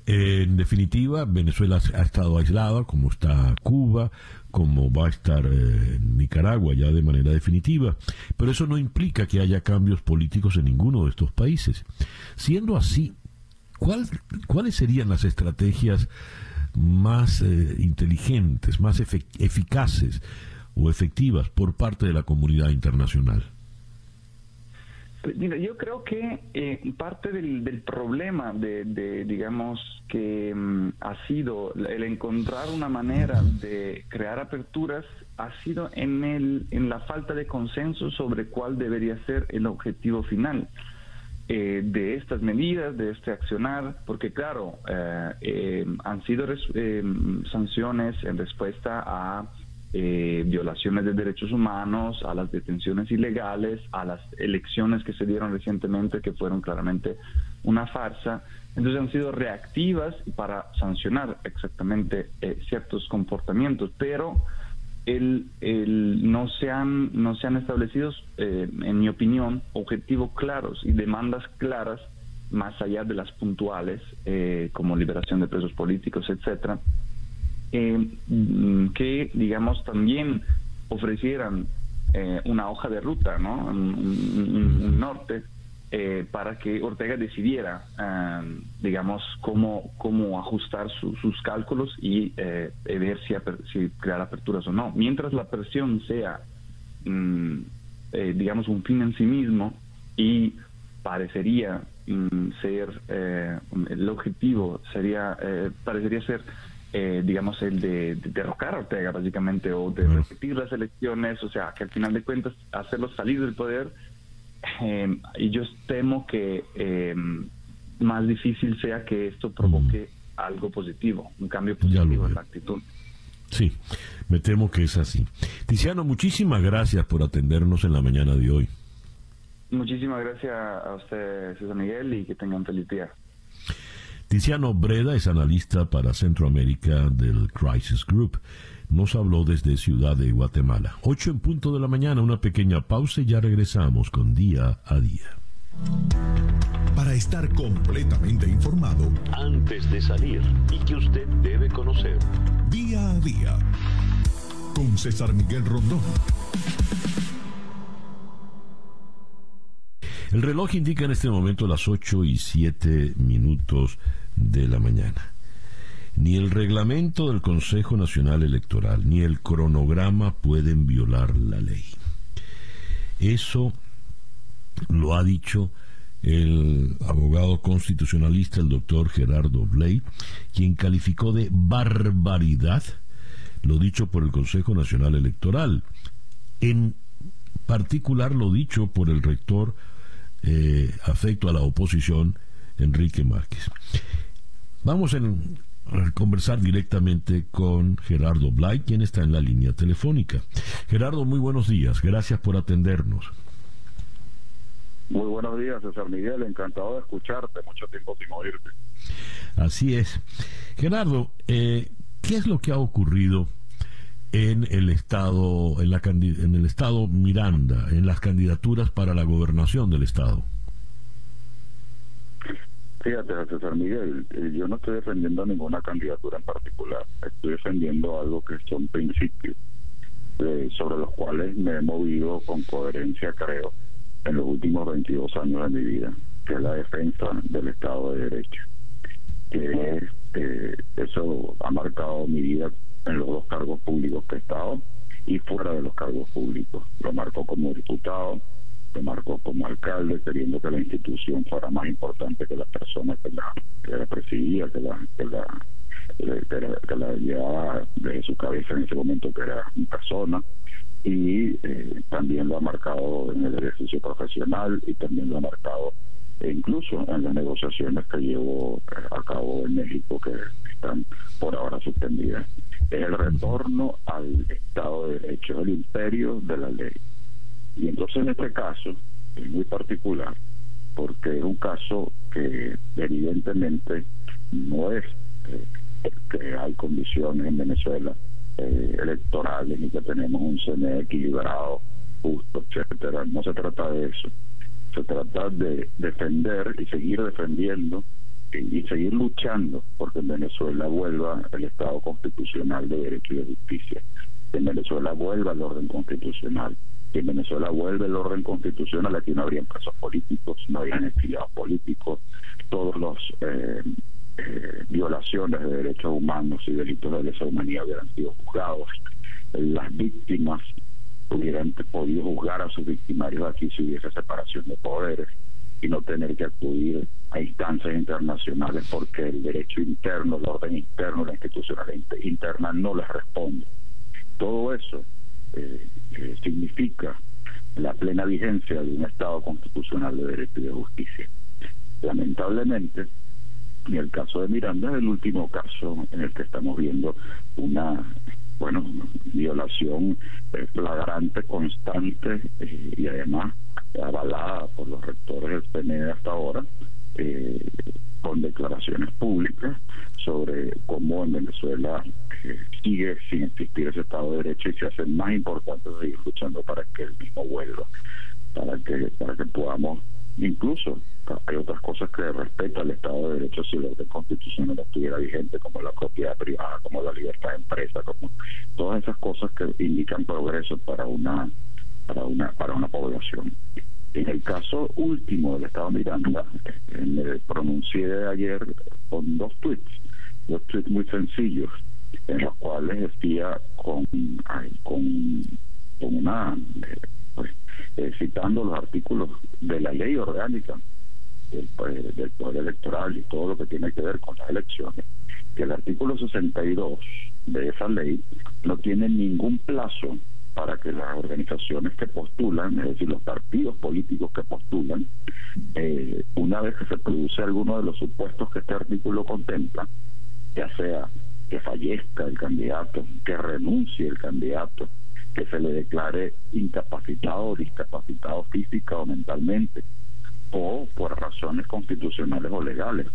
En definitiva, Venezuela ha estado aislada, como está Cuba, como va a estar eh, Nicaragua ya de manera definitiva. Pero eso no implica que haya cambios políticos en ninguno de estos países. Siendo así, ¿cuáles serían las estrategias más eh, inteligentes, más eficaces o efectivas por parte de la comunidad internacional? Yo creo que eh, parte del, problema de, digamos, que mm, ha sido el encontrar una manera de crear aperturas ha sido en, el, en la falta de consenso sobre cuál debería ser el objetivo final. Eh, de estas medidas, de este accionar, porque claro, eh, han sido sanciones en respuesta a eh, violaciones de derechos humanos, a las detenciones ilegales, a las elecciones que se dieron recientemente que fueron claramente una farsa. Entonces han sido reactivas para sancionar exactamente eh, ciertos comportamientos, pero el, no, se han, no se han establecido, eh, en mi opinión, objetivos claros y demandas claras más allá de las puntuales, como liberación de presos políticos, etcétera, eh, que, digamos, también ofrecieran eh, una hoja de ruta, ¿no? un, norte, eh, para que Ortega decidiera, digamos, cómo, cómo ajustar sus cálculos y ver si, si, crear aperturas o no. Mientras la presión sea, mm, digamos, un fin en sí mismo y parecería mm, ser, el objetivo sería, parecería ser eh, digamos, el de, derrocar a Ortega, básicamente, o de repetir las elecciones, o sea, que al final de cuentas hacerlo salir del poder. Eh, y yo temo que eh, más difícil sea que esto provoque algo positivo, un cambio positivo en la actitud. Sí, me temo que es así. Tiziano, muchísimas gracias por atendernos en la mañana de hoy. Muchísimas gracias a usted, César Miguel, y que tengan feliz día. Tiziano Breda es analista para Centroamérica del Crisis Group. Nos habló desde Ciudad de Guatemala. Ocho en punto de la mañana, una pequeña pausa y ya regresamos con Día a Día. Para estar completamente informado antes de salir y que usted debe conocer. Día a Día con César Miguel Rondón. El reloj indica en este momento las ocho y siete minutos de la mañana. Ni el reglamento del Consejo Nacional Electoral ni el cronograma pueden violar la ley. Eso lo ha dicho el abogado constitucionalista, el doctor Gerardo Bley, quien calificó de barbaridad lo dicho por el Consejo Nacional Electoral, en particular lo dicho por el rector eh, afecto a la oposición, Enrique Márquez. Vamos a conversar directamente con Gerardo Blay, quien está en la línea telefónica. Gerardo, muy buenos días. Gracias por atendernos. Muy buenos días, César Miguel. Encantado de escucharte. Mucho tiempo sin oírte. Así es. Gerardo, eh, ¿qué es lo que ha ocurrido en el estado, en, la, en el estado Miranda, en las candidaturas para la gobernación del estado? Fíjate, César Miguel, eh, yo no estoy defendiendo ninguna candidatura en particular, estoy defendiendo algo que son principios eh, sobre los cuales me he movido con coherencia, creo, en los últimos 22 años de mi vida, que es la defensa del Estado de Derecho. Que eh, eso ha marcado mi vida en los dos cargos públicos que he estado y fuera de los cargos públicos. Lo marcó como diputado, marcó como alcalde, queriendo que la institución fuera más importante que la persona que la, que presidía, que la, que la que la, llevaba de su cabeza en ese momento, que era mi persona, y eh, también lo ha marcado en el ejercicio profesional y también lo ha marcado incluso en las negociaciones que llevo eh, a cabo en México, que están por ahora suspendidas. Es el retorno al Estado de Derecho, el imperio de la ley. Y entonces en este caso es muy particular, porque es un caso que evidentemente no es eh, que hay condiciones en Venezuela eh, electorales y que tenemos un CNE equilibrado, justo, etcétera. No se trata de eso. Se trata de defender y seguir defendiendo y, seguir luchando porque en Venezuela vuelva el Estado constitucional de derecho y de justicia. Que en Venezuela vuelva el orden constitucional. Que en Venezuela vuelva el orden constitucional. Aquí no habría presos políticos, no habría exiliados políticos. Todos los eh, eh, violaciones de derechos humanos y delitos de lesa humanidad hubieran sido juzgados, las víctimas hubieran podido juzgar a sus victimarios aquí si hubiese separación de poderes y no tener que acudir a instancias internacionales porque el derecho interno, el orden interno, la institucionalidad interna no les responde. Todo eso eh, significa la plena vigencia de un Estado constitucional de derecho y de justicia. Lamentablemente, y el caso de Miranda es el último caso en el que estamos viendo una bueno violación eh, flagrante, constante eh, y además avalada por los rectores del PND hasta ahora, eh, con declaraciones públicas sobre cómo en Venezuela sigue sin existir ese Estado de Derecho y se hace más importante seguir luchando para que el mismo vuelva, para que, para que podamos incluso hay otras cosas que respeta al Estado de Derecho si el orden constitucional estuviera vigente, como la propiedad privada, como la libertad de empresa, como todas esas cosas que indican progreso para una para una para una población. En el caso último del Estado Miranda, me pronuncié ayer con dos tweets, dos tweets muy sencillos, en los cuales decía con, con, una, pues, eh, citando los artículos de la ley orgánica del, poder electoral y todo lo que tiene que ver con las elecciones, que el artículo 62 de esa ley no tiene ningún plazo para que las organizaciones que postulan, es decir, los partidos políticos que postulan, eh, una vez que se produce alguno de los supuestos que este artículo contempla, ya sea que fallezca el candidato, que renuncie el candidato, que se le declare incapacitado o discapacitado física o mentalmente, o por razones constitucionales o legales.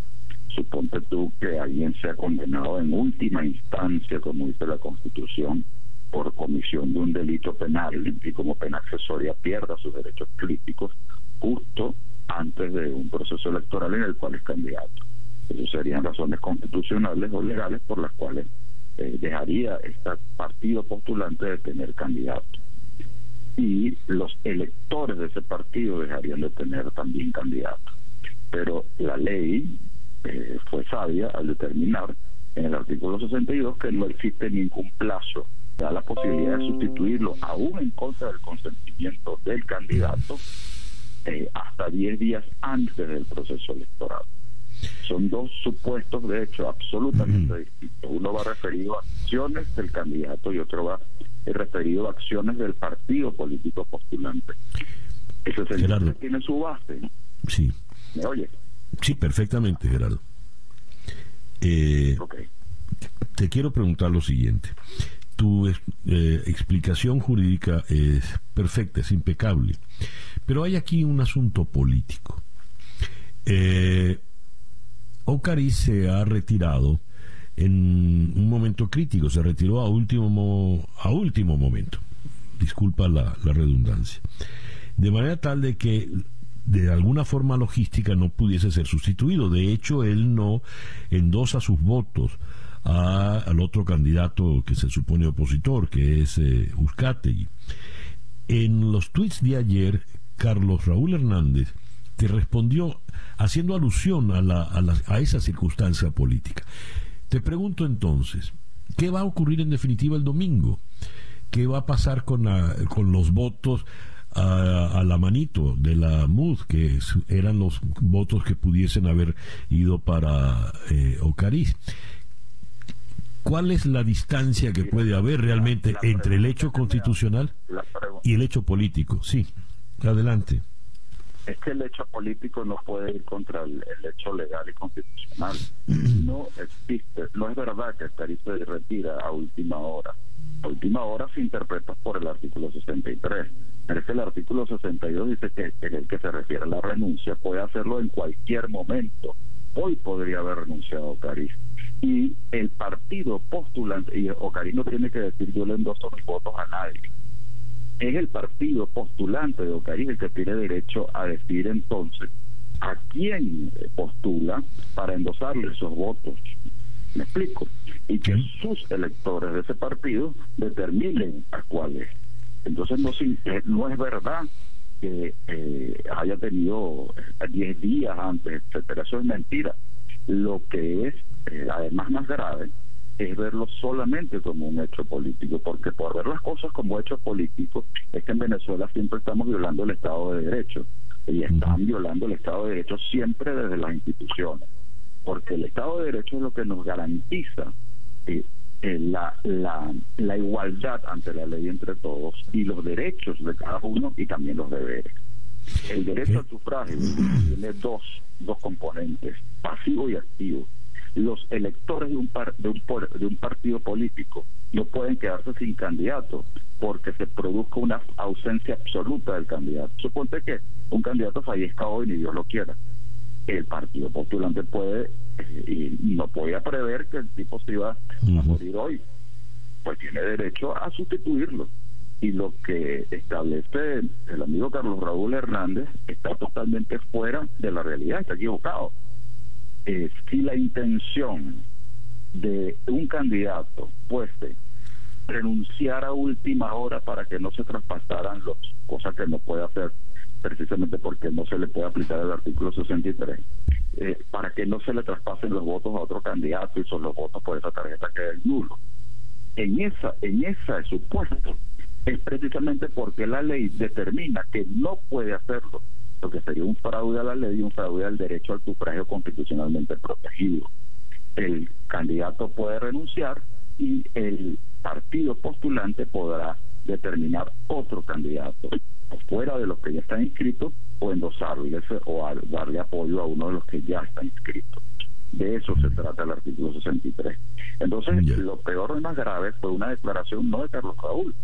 Suponte tú que alguien sea condenado en última instancia, como dice la Constitución, por comisión de un delito penal y como pena accesoria pierda sus derechos críticos justo antes de un proceso electoral en el cual es candidato. Esas serían razones constitucionales o legales por las cuales eh, dejaría este partido postulante de tener candidato y los electores de ese partido dejarían de tener también candidatos. Pero la ley eh, fue sabia al determinar en el artículo 62 que no existe ningún plazo, da la posibilidad de sustituirlo aún en contra del consentimiento del candidato eh, hasta 10 días antes del proceso electoral. Son dos supuestos, de hecho, absolutamente distintos. Uno va referido a acciones del candidato y otro va referido a acciones del partido político postulante. Ese es el tiene su base. Sí. ¿Me oye? Sí, perfectamente, Gerardo. Eh, te quiero preguntar lo siguiente. Tu eh, explicación jurídica es perfecta, es impecable, pero hay aquí un asunto político. Eh, Ocari se ha retirado en un momento crítico, se retiró a último, a último momento. Disculpa la, redundancia. De manera tal de que de alguna forma logística no pudiese ser sustituido. De hecho, él no endosa sus votos al otro candidato que se supone opositor, que es eh, En los tweets de ayer, Carlos Raúl Hernández te respondió haciendo alusión a, la, a, a esa circunstancia política. Te pregunto entonces, ¿qué va a ocurrir en definitiva el domingo? ¿Qué va a pasar con, con los votos a, la manito de la MUD, que eran los votos que pudiesen haber ido para eh, Ocariz? ¿Cuál es la distancia que puede haber realmente entre el hecho constitucional y el hecho político? Sí, adelante es que el hecho político no puede ir contra el, hecho legal y constitucional. No existe, no es verdad que el se retira a última hora. A última hora se interpreta por el artículo 63. Pero es que el artículo 62 dice que el que se refiere a la renuncia puede hacerlo en cualquier momento. Hoy podría haber renunciado Cariz. Y el partido postulante, y Ocariz no tiene que decir yo le endoso mis votos a nadie es el partido postulante de Ocariz el que tiene derecho a decidir entonces a quién postula para endosarle esos votos. ¿Me explico? Y que sus electores de ese partido determinen a cuál es. Entonces no, eh, no es verdad que eh, haya tenido 10 eh, días antes, etcétera. Eso es mentira. Lo que es, además más grave, es verlo solamente como un hecho político, porque por ver las cosas como hechos políticos es que en Venezuela siempre estamos violando el Estado de Derecho y están violando el Estado de Derecho siempre desde las instituciones, porque el Estado de Derecho es lo que nos garantiza eh, eh, la, la, la igualdad ante la ley entre todos y los derechos de cada uno y también los deberes. El derecho al sufragio tiene dos, dos componentes, pasivo y activo los electores de un, de, un, de un partido político no pueden quedarse sin candidato porque se produzca una ausencia absoluta del candidato. Suponte que un candidato fallezca hoy ni Dios lo quiera. El partido postulante puede eh, y no podía prever que el tipo se iba a morir hoy. Pues tiene derecho a sustituirlo. Y lo que establece el amigo Carlos Raúl Hernández está totalmente fuera de la realidad, está equivocado eh, si la intención de un candidato fuese renunciar a última hora para que no se traspasaran los cosas que no puede hacer precisamente porque no se le puede aplicar el artículo 63 eh, para que no se le traspasen los votos a otro candidato y son los votos por esa tarjeta que es nulo. En esa en ese supuesto es precisamente porque la ley determina que no puede hacerlo lo que sería un fraude a la ley y un fraude al derecho al sufragio constitucionalmente protegido. El candidato puede renunciar y el partido postulante podrá determinar otro candidato fuera de los que ya están inscritos o endosarlo o darle apoyo a uno de los que ya están inscritos. De eso se trata el artículo 63. Entonces, lo peor y más grave fue una declaración no de Carlos Raúl,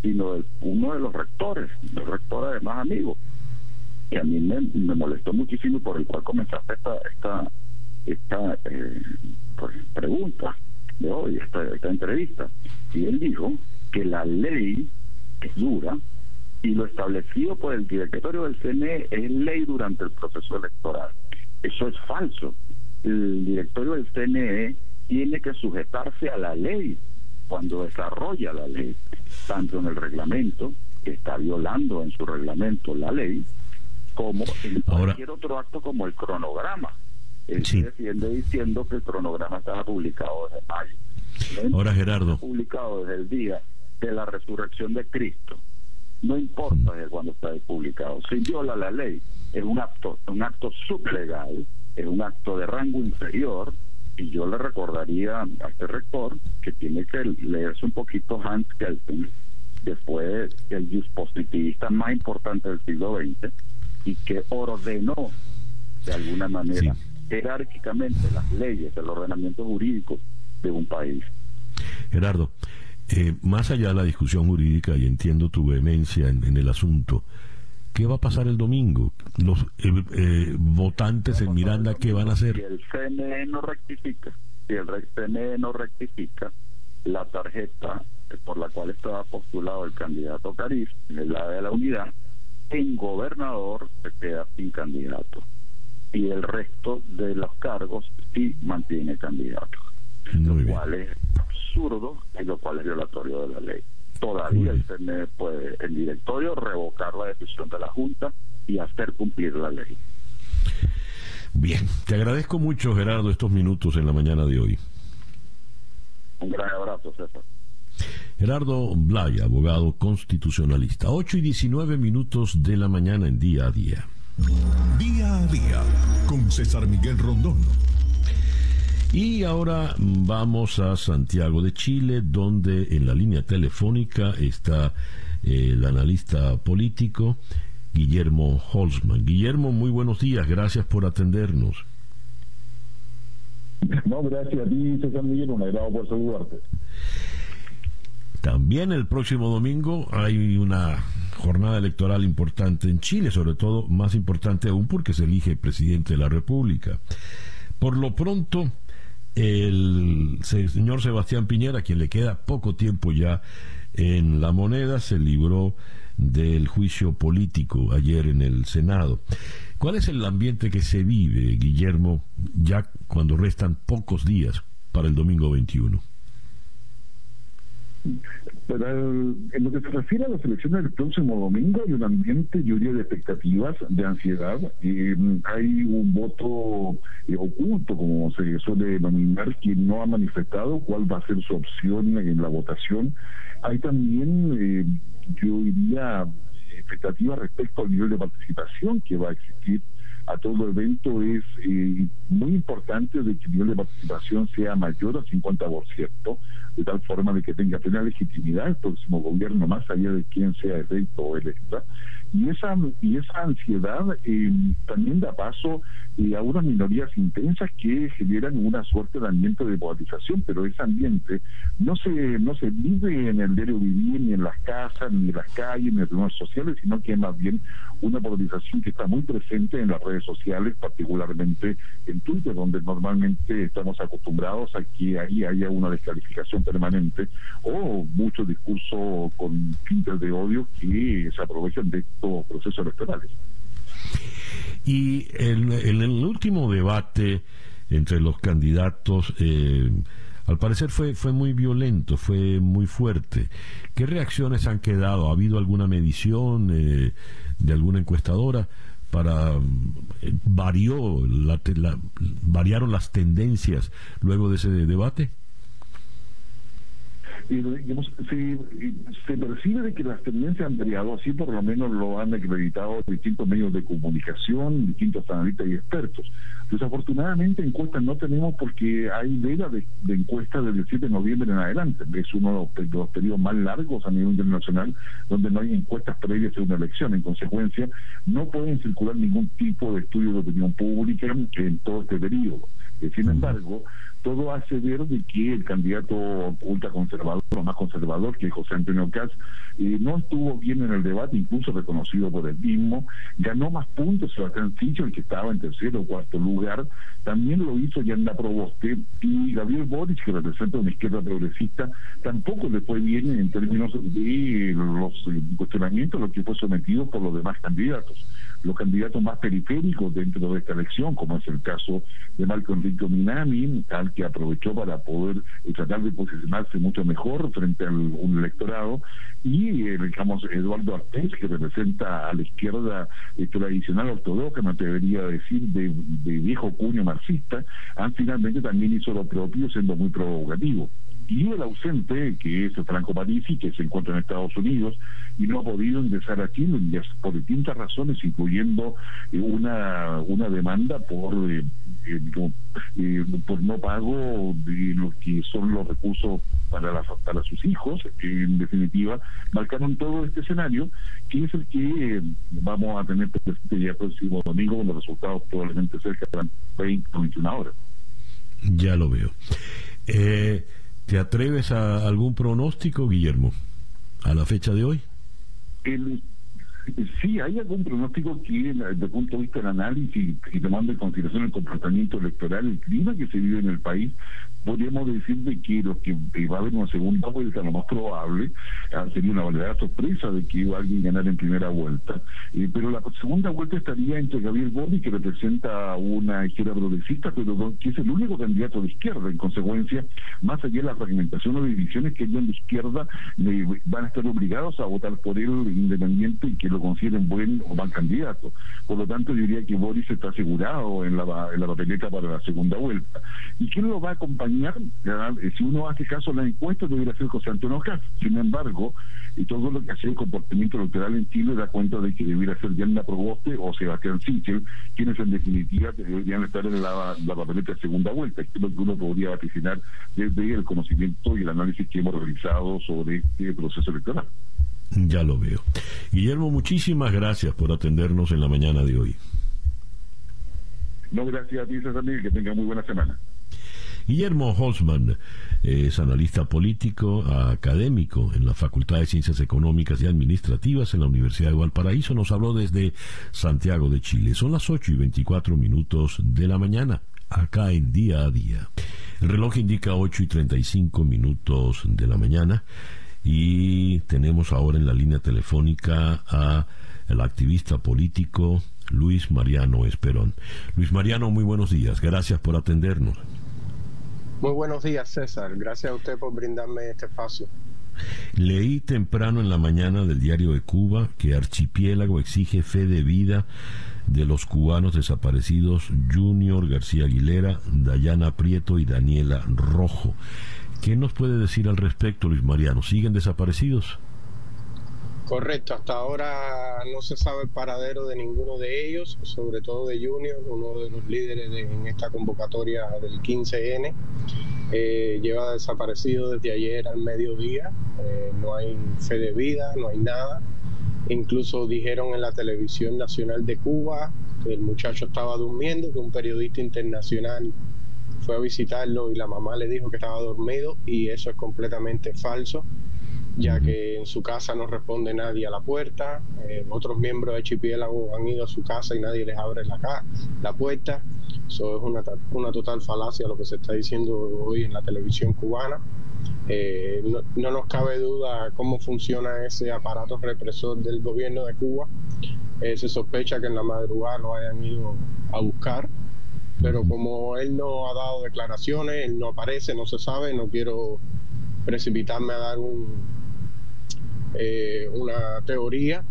sino de uno de los rectores, el rector además amigo, y a mí me, molestó muchísimo por el cual comenzaste esta esta esta eh, pues, pregunta de hoy, esta, esta entrevista. Y él dijo que la ley es dura y lo establecido por el directorio del CNE es ley durante el proceso electoral. Eso es falso. El directorio del CNE tiene que sujetarse a la ley cuando desarrolla la ley, tanto en el reglamento, que está violando en su reglamento la ley, como en cualquier otro acto como el cronograma. Él se defiende diciendo que el cronograma estaba publicado desde mayo. Ahora Gerardo. Publicado desde el día de la resurrección de Cristo. No importa desde cuándo está publicado. Si viola la ley, es un acto, un acto sublegal, es un acto de rango inferior, y yo le recordaría a este rector que tiene que leerse un poquito Hans Kelsen, que fue el dispositivista más importante del siglo XX, y que ordenó de alguna manera jerárquicamente las leyes, el ordenamiento jurídico de un país. Gerardo, eh, más allá de la discusión jurídica, y entiendo tu vehemencia en, el asunto, ¿qué va a pasar el domingo? Los eh, eh, votantes en Miranda, ¿qué van a hacer? Si el CNE no rectifica, si el PNE no rectifica, la tarjeta por la cual estaba postulado el candidato Cariz, la de la unidad, en gobernador se queda sin candidato. Y el resto de los cargos sí mantiene candidato. lo cual es absurdo y lo cual es violatorio de la ley. Todavía el PNE puede, el directorio, revocar la decisión de la Junta y hacer cumplir la ley. Bien, te agradezco mucho Gerardo estos minutos en la mañana de hoy. Un gran abrazo, César. Gerardo Blay, abogado constitucionalista. 8 y 19 minutos de la mañana en día a día. Día a día con César Miguel Rondón. Y ahora vamos a Santiago de Chile, donde en la línea telefónica está eh, el analista político Guillermo Holzman. Guillermo, muy buenos días, gracias por atendernos. No, gracias a ti, César Miguel, un agrado por saludarte. También el próximo domingo hay una jornada electoral importante en Chile, sobre todo más importante aún porque se elige presidente de la República. Por lo pronto, el señor Sebastián Piñera, quien le queda poco tiempo ya en la moneda, se libró del juicio político ayer en el Senado. ¿Cuál es el ambiente que se vive, Guillermo, ya cuando restan pocos días para el domingo 21? En lo que se refiere a las elecciones del próximo domingo, hay un ambiente, diría, de expectativas, de ansiedad. hay un voto eh, oculto, como se suele denominar, quien no ha manifestado cuál va a ser su opción en la votación. Hay también, eh, yo diría, expectativas respecto al nivel de participación que va a existir a todo el evento es eh, muy importante de que el nivel de participación sea mayor al 50%, de tal forma de que tenga plena legitimidad el próximo gobierno, más allá de quién sea electo o electa. Y esa, y esa ansiedad eh, también da paso eh, a unas minorías intensas que generan una suerte de ambiente de polarización, pero ese ambiente no se, no se vive en el diario vivir, ni en las casas, ni en las calles, ni en los sociales, sino que es más bien una polarización que está muy presente en las redes sociales, particularmente en Twitter, donde normalmente estamos acostumbrados a que ahí haya una descalificación permanente o muchos discursos con tintes de odio que se aprovechan de estos procesos electorales. Y en, el último debate entre los candidatos, eh, al parecer fue, fue muy violento, fue muy fuerte. ¿Qué reacciones han quedado? ¿Ha habido alguna medición eh, de alguna encuestadora? para eh, varió la, variaron las tendencias luego de ese debate digamos, se, se, percibe de que las tendencias han variado, así por lo menos lo han acreditado distintos medios de comunicación, distintos analistas y expertos. Desafortunadamente encuestas no tenemos porque hay veda de, encuestas desde el 7 de noviembre en adelante. Es uno de los, periodos más largos a nivel internacional donde no hay encuestas previas a una elección. En consecuencia, no pueden circular ningún tipo de estudio de opinión pública en todo este periodo. Eh, sin embargo, todo hace ver de que el candidato ultraconservador, o más conservador, que José Antonio Caz, eh, no estuvo bien en el debate, incluso reconocido por el mismo, ganó más puntos Sebastián el que estaba en tercero o cuarto lugar, también lo hizo Yanda Proboste, y Gabriel Boric, que representa una izquierda progresista, tampoco le fue bien en términos de los cuestionamientos a los que fue sometido por los demás candidatos los candidatos más periféricos dentro de esta elección, como es el caso de Marco Enrique Minami, tal que aprovechó para poder eh, tratar de posicionarse mucho mejor frente a un electorado, y eh, digamos Eduardo Artés, que representa a la izquierda eh, tradicional ortodoxa, me atrevería a decir, de, de viejo cuño marxista, han finalmente también hizo lo propio, siendo muy provocativo y el ausente, que es Franco Parisi, que se encuentra en Estados Unidos y no ha podido ingresar a Chile por distintas razones, incluyendo eh, una, una demanda por, eh, eh, por no pago de lo que son los recursos para, para sus hijos, en definitiva, marcaron todo este escenario, que es el que vamos a tener presente ya el próximo domingo, con los resultados probablemente cerca de las 20 o 21 horas. Ya lo veo. Eh, ¿Te atreves a algún pronóstico, Guillermo, a la fecha de hoy? sí, hay algún pronóstico que, desde el punto de vista del análisis y tomando en consideración el comportamiento electoral, el clima que se vive en el país, podríamos decir de que lo que va a haber una segunda vuelta, lo más probable, sería una verdadera sorpresa de que iba alguien a ganar en primera vuelta. Eh, pero la segunda vuelta estaría entre Gabriel Boni, que representa una izquierda progresista, pero que es el único candidato de izquierda. En consecuencia, más allá de la fragmentación o divisiones que hay en la izquierda, van a estar obligados a votar por él independiente y que lo consideren buen o mal candidato. Por lo tanto, yo diría que Boris está asegurado en la, en la papeleta para la segunda vuelta. ¿Y quién lo va a acompañar? Eh, si uno hace caso a la encuesta, debería ser José Antonio Caz. Sin embargo, y todo lo que hace el comportamiento electoral en Chile da cuenta de que debiera ser Diana Proboste o Sebastián Sichel, quienes en definitiva deberían estar en la, papeleta de segunda vuelta. Esto es lo que uno podría vaticinar desde el conocimiento y el análisis que hemos realizado sobre este proceso electoral. Ya lo veo. Guillermo, muchísimas gracias por atendernos en la mañana de hoy. No, gracias a ti, César que tenga muy buena semana. Guillermo Holzman es analista político, académico en la Facultad de Ciencias Económicas y Administrativas en la Universidad de Valparaíso. Nos habló desde Santiago de Chile. Son las 8 y 24 minutos de la mañana, acá en día a día. El reloj indica 8 y 35 minutos de la mañana y tenemos ahora en la línea telefónica a el activista político Luis Mariano Esperón. Luis Mariano, muy buenos días. Gracias por atendernos. Muy buenos días, César. Gracias a usted por brindarme este espacio. Leí temprano en la mañana del diario de Cuba que Archipiélago exige fe de vida de los cubanos desaparecidos Junior García Aguilera, Dayana Prieto y Daniela Rojo. ¿Qué nos puede decir al respecto, Luis Mariano? ¿Siguen desaparecidos? Correcto, hasta ahora no se sabe el paradero de ninguno de ellos, sobre todo de Junior, uno de los líderes en esta convocatoria del 15N. Eh, lleva desaparecido desde ayer al mediodía, eh, no hay fe de vida, no hay nada. Incluso dijeron en la televisión nacional de Cuba que el muchacho estaba durmiendo, que un periodista internacional fue a visitarlo y la mamá le dijo que estaba dormido y eso es completamente falso ya que en su casa no responde nadie a la puerta, eh, otros miembros de Archipiélago han ido a su casa y nadie les abre la, la puerta. Eso es una, una total falacia lo que se está diciendo hoy en la televisión cubana. Eh, no, nos cabe duda cómo funciona ese aparato represor del gobierno de Cuba. Eh, se sospecha que en la madrugada lo hayan ido a buscar, pero como él no ha dado declaraciones, él no aparece, no se sabe, no quiero precipitarme a dar un, eh, una teoría.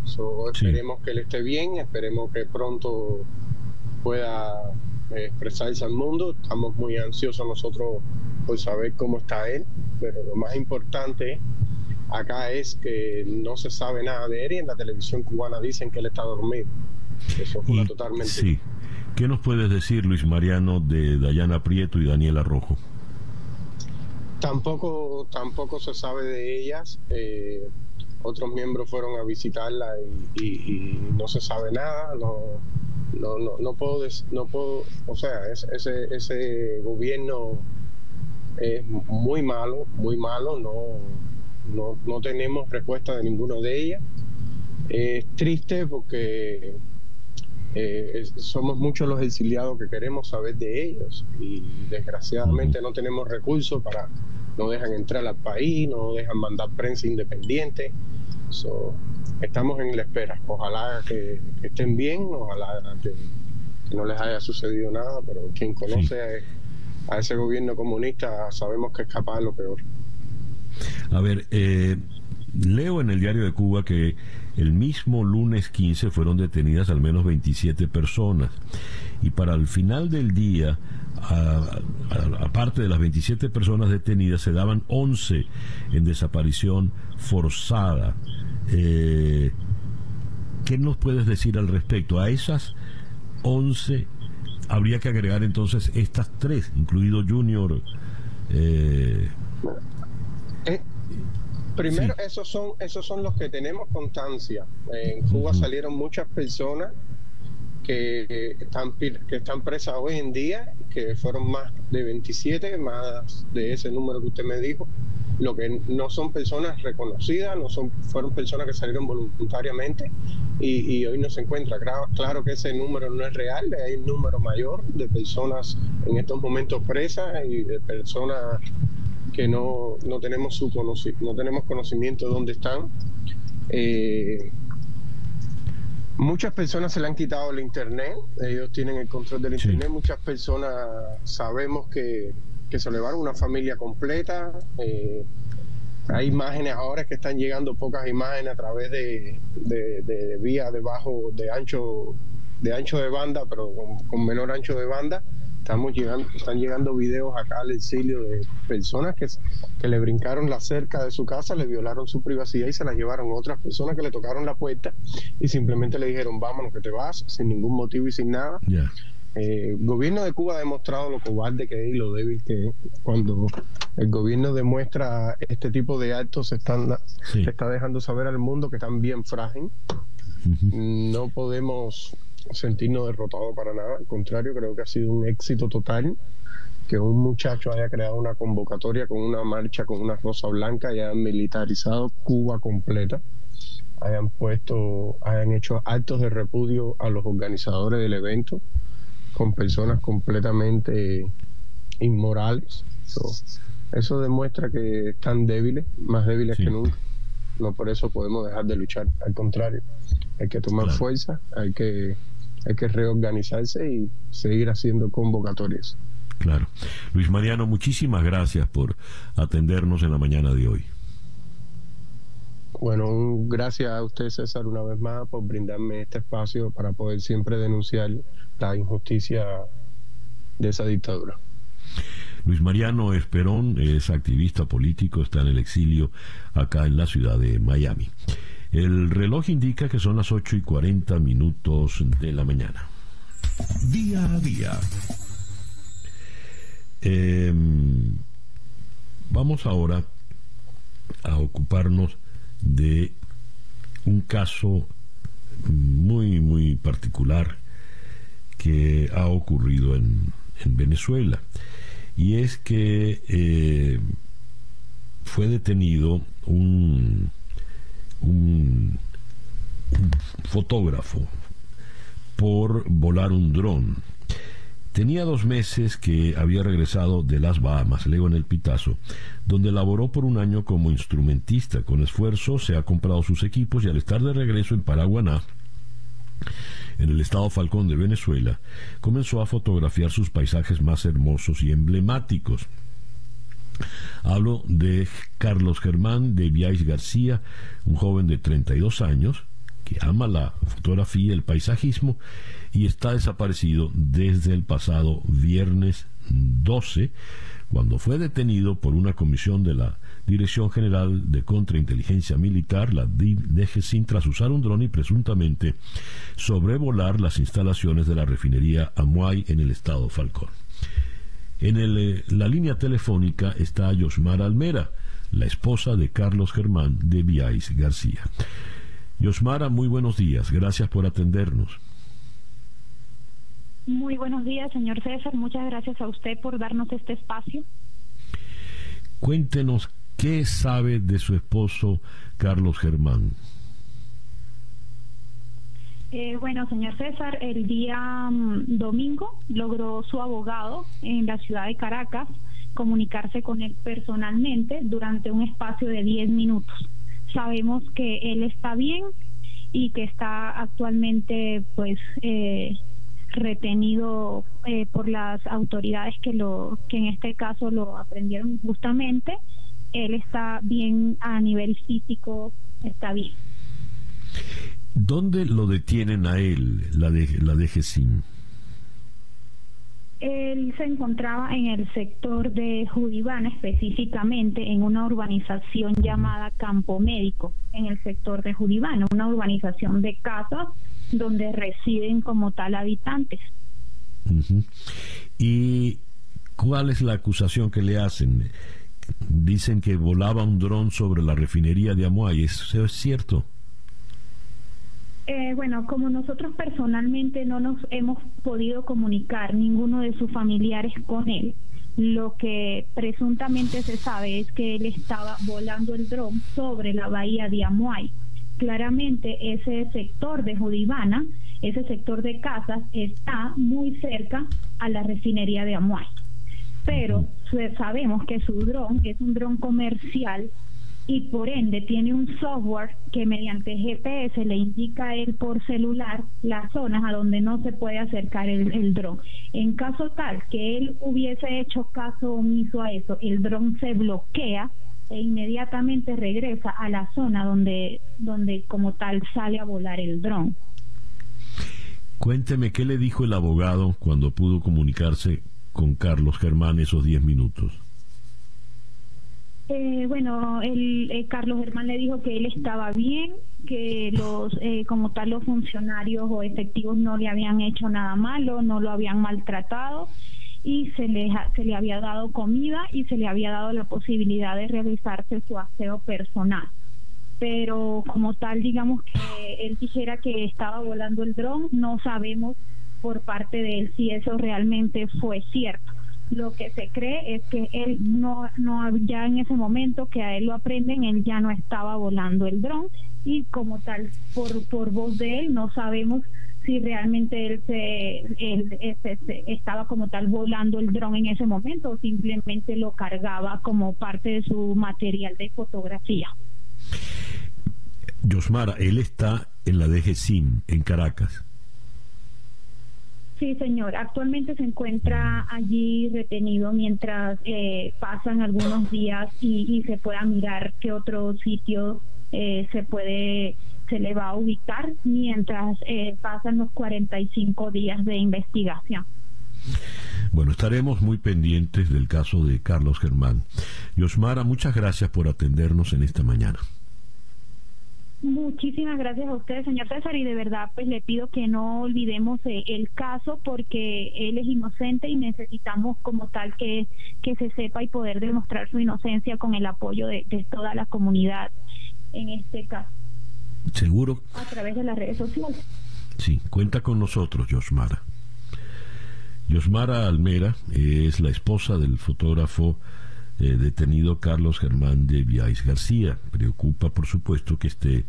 esperemos que él esté bien, esperemos que pronto pueda eh, expresarse al mundo. Estamos muy ansiosos nosotros por saber cómo está él, pero lo más importante acá es que no se sabe nada de él y en la televisión cubana dicen que él está dormido. Eso es totalmente. Sí. ¿Qué nos puedes decir, Luis Mariano, de Dayana Prieto y Daniela Rojo? Tampoco, tampoco se sabe de ellas. Eh, otros miembros fueron a visitarla y, no se sabe nada, no, no, no, no puedo, no puedo, o sea, ese, ese gobierno es muy malo, muy malo, no, no, tenemos respuesta de ninguno de ellas. Es triste porque eh, somos muchos los exiliados que queremos saber de ellos y desgraciadamente no tenemos recursos para, no dejan entrar al país, no dejan mandar prensa independiente estamos en la espera. Ojalá que, estén bien, ojalá que, no les haya sucedido nada, pero quien conoce a, ese gobierno comunista sabemos que es capaz de lo peor. A ver, eh, leo en el diario de Cuba que el mismo lunes 15 fueron detenidas al menos 27 personas y para el final del día, aparte de las 27 personas detenidas, se daban 11 en desaparición forzada. Eh, ¿Qué nos puedes decir al respecto? A esas 11 habría que agregar entonces estas tres, incluido Junior. Eh, eh, primero, esos son esos son los que tenemos constancia. En Cuba salieron muchas personas que están que están presas hoy en día, que fueron más de 27, más de ese número que usted me dijo, lo que no son personas reconocidas, no son, fueron personas que salieron voluntariamente y, hoy no se encuentra. Claro, que ese número no es real, hay un número mayor de personas en estos momentos presas y de personas que no, no tenemos su no tenemos conocimiento de dónde están. Eh, muchas personas se le han quitado el internet, ellos tienen el control del internet, muchas personas sabemos que que se llevaron una familia completa. Eh, hay imágenes ahora que están llegando pocas imágenes a través de, de, vías de bajo, de ancho, de ancho de banda, pero con, menor ancho de banda. Estamos llegando, están llegando videos acá al exilio de personas que, que le brincaron la cerca de su casa, le violaron su privacidad y se la llevaron. Otras personas que le tocaron la puerta y simplemente le dijeron, vámonos que te vas, sin ningún motivo y sin nada. Eh, el gobierno de Cuba ha demostrado lo cobarde que es y lo débil que es. Cuando el gobierno demuestra este tipo de actos, se, están, está dejando saber al mundo que están bien frágil. No podemos sentirnos derrotados para nada. Al contrario, creo que ha sido un éxito total que un muchacho haya creado una convocatoria con una marcha con una rosa blanca y hayan militarizado Cuba completa hayan puesto, hayan hecho actos de repudio a los organizadores del evento, con personas completamente inmorales. eso demuestra que están débiles, más débiles que nunca. No por eso podemos dejar de luchar, al contrario, hay que tomar fuerza, hay que, hay que reorganizarse y seguir haciendo convocatorias. Claro. Luis Mariano, muchísimas gracias por atendernos en la mañana de hoy. Bueno, gracias a usted, César, una vez más por brindarme este espacio para poder siempre denunciar la injusticia de esa dictadura. Luis Mariano Esperón es activista político, está en el exilio acá en la ciudad de Miami. El reloj indica que son las 8 y 40 minutos de la mañana. Día a día. Em, vamos ahora a ocuparnos de un caso muy, muy particular que ha ocurrido en, Venezuela. Y es que eh, fue detenido un, un, fotógrafo por volar un dron. Tenía dos meses que había regresado de las Bahamas, leo en el Pitazo, donde laboró por un año como instrumentista. Con esfuerzo se ha comprado sus equipos y al estar de regreso en Paraguaná, en el estado Falcón de Venezuela, comenzó a fotografiar sus paisajes más hermosos y emblemáticos. Hablo de Carlos Germán de Viais García, un joven de 32 años que ama la fotografía, el paisajismo y está desaparecido desde el pasado viernes 12, cuando fue detenido por una comisión de la Dirección General de Contrainteligencia Militar, la DGCIN, tras usar un dron y presuntamente sobrevolar las instalaciones de la refinería Amuay en el estado Falcón. En eh, la línea telefónica está Yosmara Almera, la esposa de Carlos Germán de Viais García. Yosmara, muy buenos días, gracias por atendernos. Muy buenos días, señor César, muchas gracias a usted por darnos este espacio. Cuéntenos ¿Qué sabe de su esposo Carlos Germán? Eh, bueno, señor César, el día mm, domingo logró su abogado en la ciudad de Caracas comunicarse con él personalmente durante un espacio de 10 minutos. Sabemos que él está bien y que está actualmente pues eh, retenido eh, por las autoridades que lo que en este caso lo aprendieron justamente él está bien a nivel físico, está bien. ¿Dónde lo detienen a él, la de la DGCIM? Él se encontraba en el sector de Judibana, específicamente en una urbanización llamada Campo Médico, en el sector de Judibana, una urbanización de casas donde residen como tal habitantes. ¿Y cuál es la acusación que le hacen? dicen que volaba un dron sobre la refinería de Amuay. ¿Eso es cierto? Eh, bueno, como nosotros personalmente no nos hemos podido comunicar ninguno de sus familiares con él, Lo que presuntamente se sabe es que él estaba volando el dron sobre la bahía de Amuay. Claramente ese sector de Judibana, ese sector de casas, está muy cerca a la refinería de Amuay. Pero sabemos que su dron es un dron comercial y por ende tiene un software que mediante GPS le indica a él por celular las zonas a donde no se puede acercar el, el dron. En caso tal que él hubiese hecho caso omiso a eso, el dron se bloquea e inmediatamente regresa a la zona donde, donde como tal sale a volar el dron. Cuénteme qué le dijo el abogado cuando pudo comunicarse con Carlos Germán esos 10 minutos. Eh, bueno, eh, Carlos Germán le dijo que él estaba bien, que los eh, como tal los funcionarios o efectivos no le habían hecho nada malo, no lo habían maltratado y se le, se le había dado comida y se le había dado la posibilidad de realizarse su aseo personal. Pero como tal, digamos que él dijera que estaba volando el dron, no sabemos por parte de él si eso realmente fue cierto lo que se cree es que él no, no ya en ese momento que a él lo aprenden, él ya no estaba volando el dron y como tal, por, por voz de él, no sabemos si realmente él se, él, estaba como tal volando el dron en ese momento o simplemente lo cargaba como parte de su material de fotografía. Yosmara, él está en la DGCIM en Caracas. Sí, señor. Actualmente se encuentra allí retenido mientras eh, pasan algunos días y, se pueda mirar qué otro sitio eh, se puede se le va a ubicar mientras eh, pasan los 45 días de investigación. Bueno, estaremos muy pendientes del caso de Carlos Germán. Yosmara, muchas gracias por atendernos en esta mañana. Muchísimas gracias a usted, señor César, y de verdad pues le pido que no olvidemos eh, el caso porque él es inocente y necesitamos como tal que, que se sepa y poder demostrar su inocencia con el apoyo de, toda la comunidad en este caso. Seguro. A través de las redes sociales. Sí, cuenta con nosotros, Yosmara. Yosmara Almera es la esposa del fotógrafo eh, detenido Carlos Germán de Viais García. Preocupa, por supuesto, que esté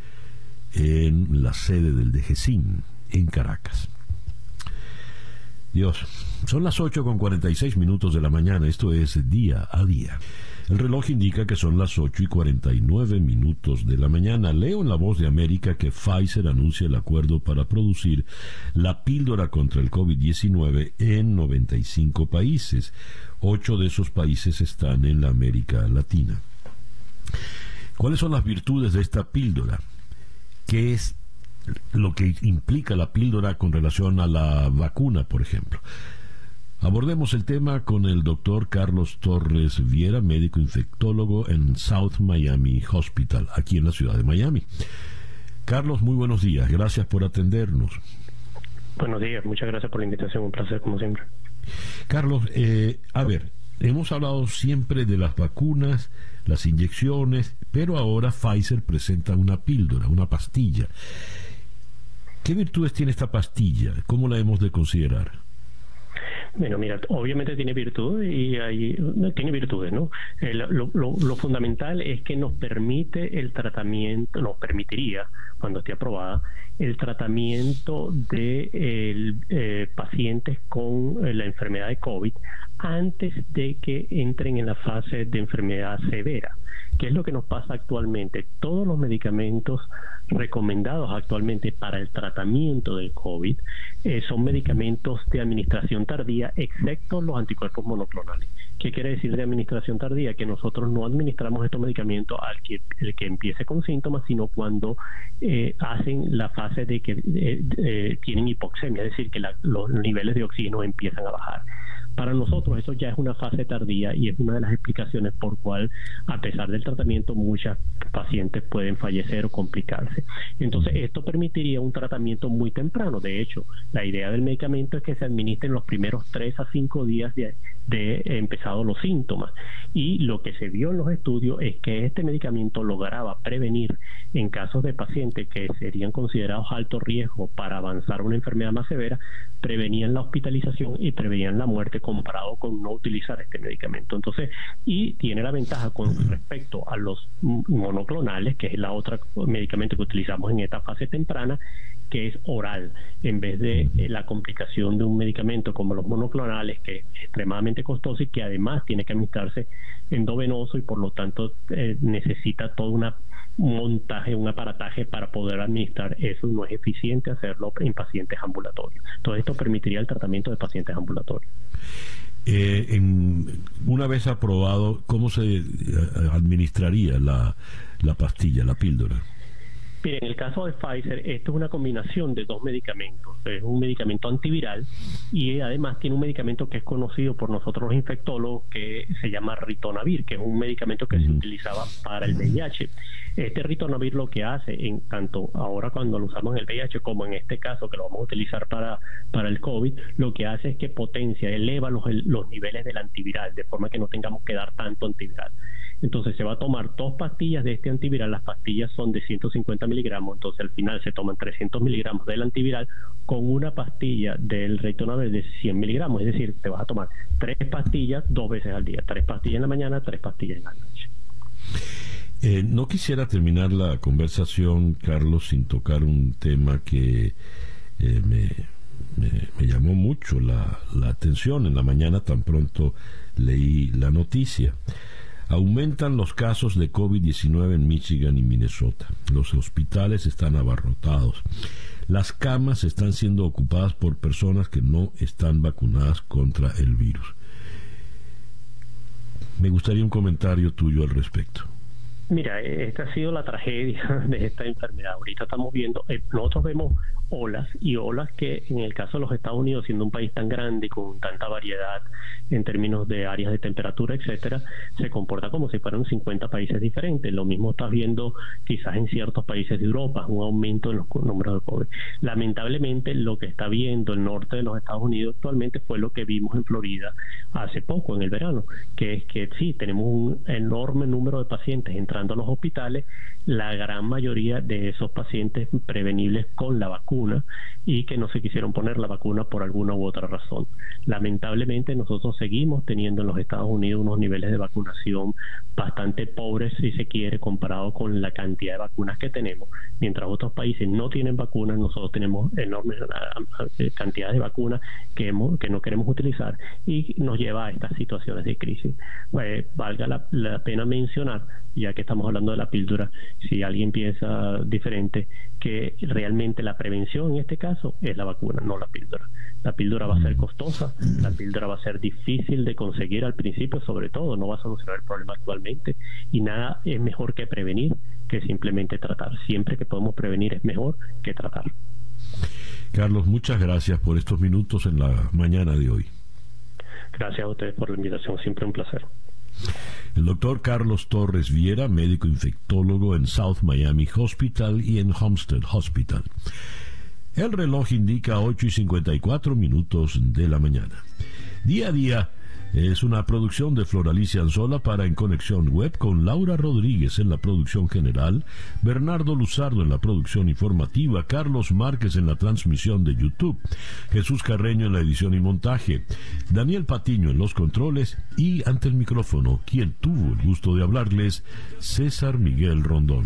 en la sede del DGCIN, en Caracas. Dios, son las 8 con 46 minutos de la mañana, esto es día a día. El reloj indica que son las 8 y 49 minutos de la mañana. Leo en La Voz de América que Pfizer anuncia el acuerdo para producir la píldora contra el COVID-19 en 95 países. Ocho de esos países están en la América Latina. ¿Cuáles son las virtudes de esta píldora? ¿Qué es lo que implica la píldora con relación a la vacuna, por ejemplo? Abordemos el tema con el doctor Carlos Torres Viera, médico infectólogo en South Miami Hospital, aquí en la ciudad de Miami. Carlos, muy buenos días. Gracias por atendernos. Buenos días, muchas gracias por la invitación. Un placer, como siempre. Carlos, eh, a ver, hemos hablado siempre de las vacunas, las inyecciones, pero ahora Pfizer presenta una píldora, una pastilla. ¿Qué virtudes tiene esta pastilla? ¿Cómo la hemos de considerar? Bueno, mira, obviamente tiene virtudes y hay, tiene virtudes, ¿no? Eh, lo, fundamental es que nos permite el tratamiento, nos permitiría, cuando esté aprobada, el tratamiento de eh, pacientes con eh, la enfermedad de COVID antes de que entren en la fase de enfermedad severa. ¿Qué es lo que nos pasa actualmente? Todos los medicamentos recomendados actualmente para el tratamiento del COVID eh, son medicamentos de administración tardía, excepto los anticuerpos monoclonales. ¿Qué quiere decir de administración tardía? Que nosotros no administramos estos medicamentos al que, empiece con síntomas, sino cuando eh, hacen la fase de que eh, tienen hipoxemia, es decir, que los niveles de oxígeno empiezan a bajar. Para nosotros eso ya es una fase tardía y es una de las explicaciones por cual, a pesar del tratamiento, muchas pacientes pueden fallecer o complicarse. Entonces, esto permitiría un tratamiento muy temprano. De hecho, la idea del medicamento es que se administre en los primeros 3 a 5 días de empezados los síntomas. Y lo que se vio en los estudios es que este medicamento lograba prevenir en casos de pacientes que serían considerados alto riesgo para avanzar una enfermedad más severa, prevenían la hospitalización y prevenían la muerte comparado con no utilizar este medicamento. Entonces, y tiene la ventaja con respecto a los monoclonales, que es la otra medicamento que utilizamos en esta fase temprana, que es oral, en vez de eh, la complicación de un medicamento como los monoclonales, que es extremadamente costoso y que además tiene que administrarse endovenoso y por lo tanto eh, necesita todo un montaje, un aparataje para poder administrar eso. No es eficiente hacerlo en pacientes ambulatorios. Todo esto permitiría el tratamiento de pacientes ambulatorios. Eh, en, una vez aprobado, ¿cómo se administraría la, la pastilla, la píldora? En el caso de Pfizer, esto es una combinación de dos medicamentos. Es un medicamento antiviral y además tiene un medicamento que es conocido por nosotros los infectólogos que se llama ritonavir, que es un medicamento que se utilizaba para el VIH. Este ritonavir lo que hace, en tanto ahora cuando lo usamos en el VIH como en este caso que lo vamos a utilizar para, para el COVID, lo que hace es que potencia, eleva los, los niveles del antiviral, de forma que no tengamos que dar tanto antiviral. Entonces se va a tomar dos pastillas de este antiviral, las pastillas son de 150 miligramos, entonces al final se toman 300 miligramos del antiviral con una pastilla del ritonavir de 100 miligramos, es decir, te vas a tomar tres pastillas dos veces al día, tres pastillas en la mañana, tres pastillas en la noche. Eh, no quisiera terminar la conversación, Carlos, sin tocar un tema que eh, me, llamó mucho la atención en la mañana, tan pronto leí la noticia. Aumentan los casos de COVID-19 en Michigan y Minnesota. Los hospitales están abarrotados. Las camas están siendo ocupadas por personas que no están vacunadas contra el virus. Me gustaría un comentario tuyo al respecto. Mira, esta ha sido la tragedia de esta enfermedad. Ahorita estamos viendo, eh, nosotros vemos olas y olas que en el caso de los Estados Unidos, siendo un país tan grande y con tanta variedad en términos de áreas de temperatura, etcétera, se comporta como si fueran 50 países diferentes. Lo mismo estás viendo quizás en ciertos países de Europa, un aumento en los números de COVID. Lamentablemente, lo que está viendo el norte de los Estados Unidos actualmente fue lo que vimos en Florida hace poco, en el verano, que es que sí, tenemos un enorme número de pacientes entrando a los hospitales, la gran mayoría de esos pacientes prevenibles con la vacuna y que no se quisieron poner la vacuna por alguna u otra razón. Lamentablemente nosotros seguimos teniendo en los Estados Unidos unos niveles de vacunación bastante pobres si se quiere comparado con la cantidad de vacunas que tenemos. Mientras otros países no tienen vacunas, nosotros tenemos enormes eh, cantidades de vacunas que, que no queremos utilizar y nos lleva a estas situaciones de crisis. Pues, valga la pena mencionar ya que estamos hablando de la píldora, si alguien piensa diferente, que realmente la prevención en este caso es la vacuna, no la píldora. La píldora va a ser mm. costosa, la píldora va a ser difícil de conseguir al principio, sobre todo, no va a solucionar el problema actualmente, y nada es mejor que prevenir que simplemente tratar. Siempre que podemos prevenir es mejor que tratar. Carlos, muchas gracias por estos minutos en la mañana de hoy. Gracias a ustedes por la invitación, siempre un placer. El doctor Carlos Torres Viera, médico infectólogo en South Miami Hospital y en Homestead Hospital. El reloj indica 8 y 54 minutos de la mañana. Día a día es una producción de Floralicia Anzola para En Conexión Web con Laura Rodríguez en la producción general, Bernardo Luzardo en la producción informativa, Carlos Márquez en la transmisión de YouTube, Jesús Carreño en la edición y montaje, Daniel Patiño en los controles y ante el micrófono, quien tuvo el gusto de hablarles, César Miguel Rondón.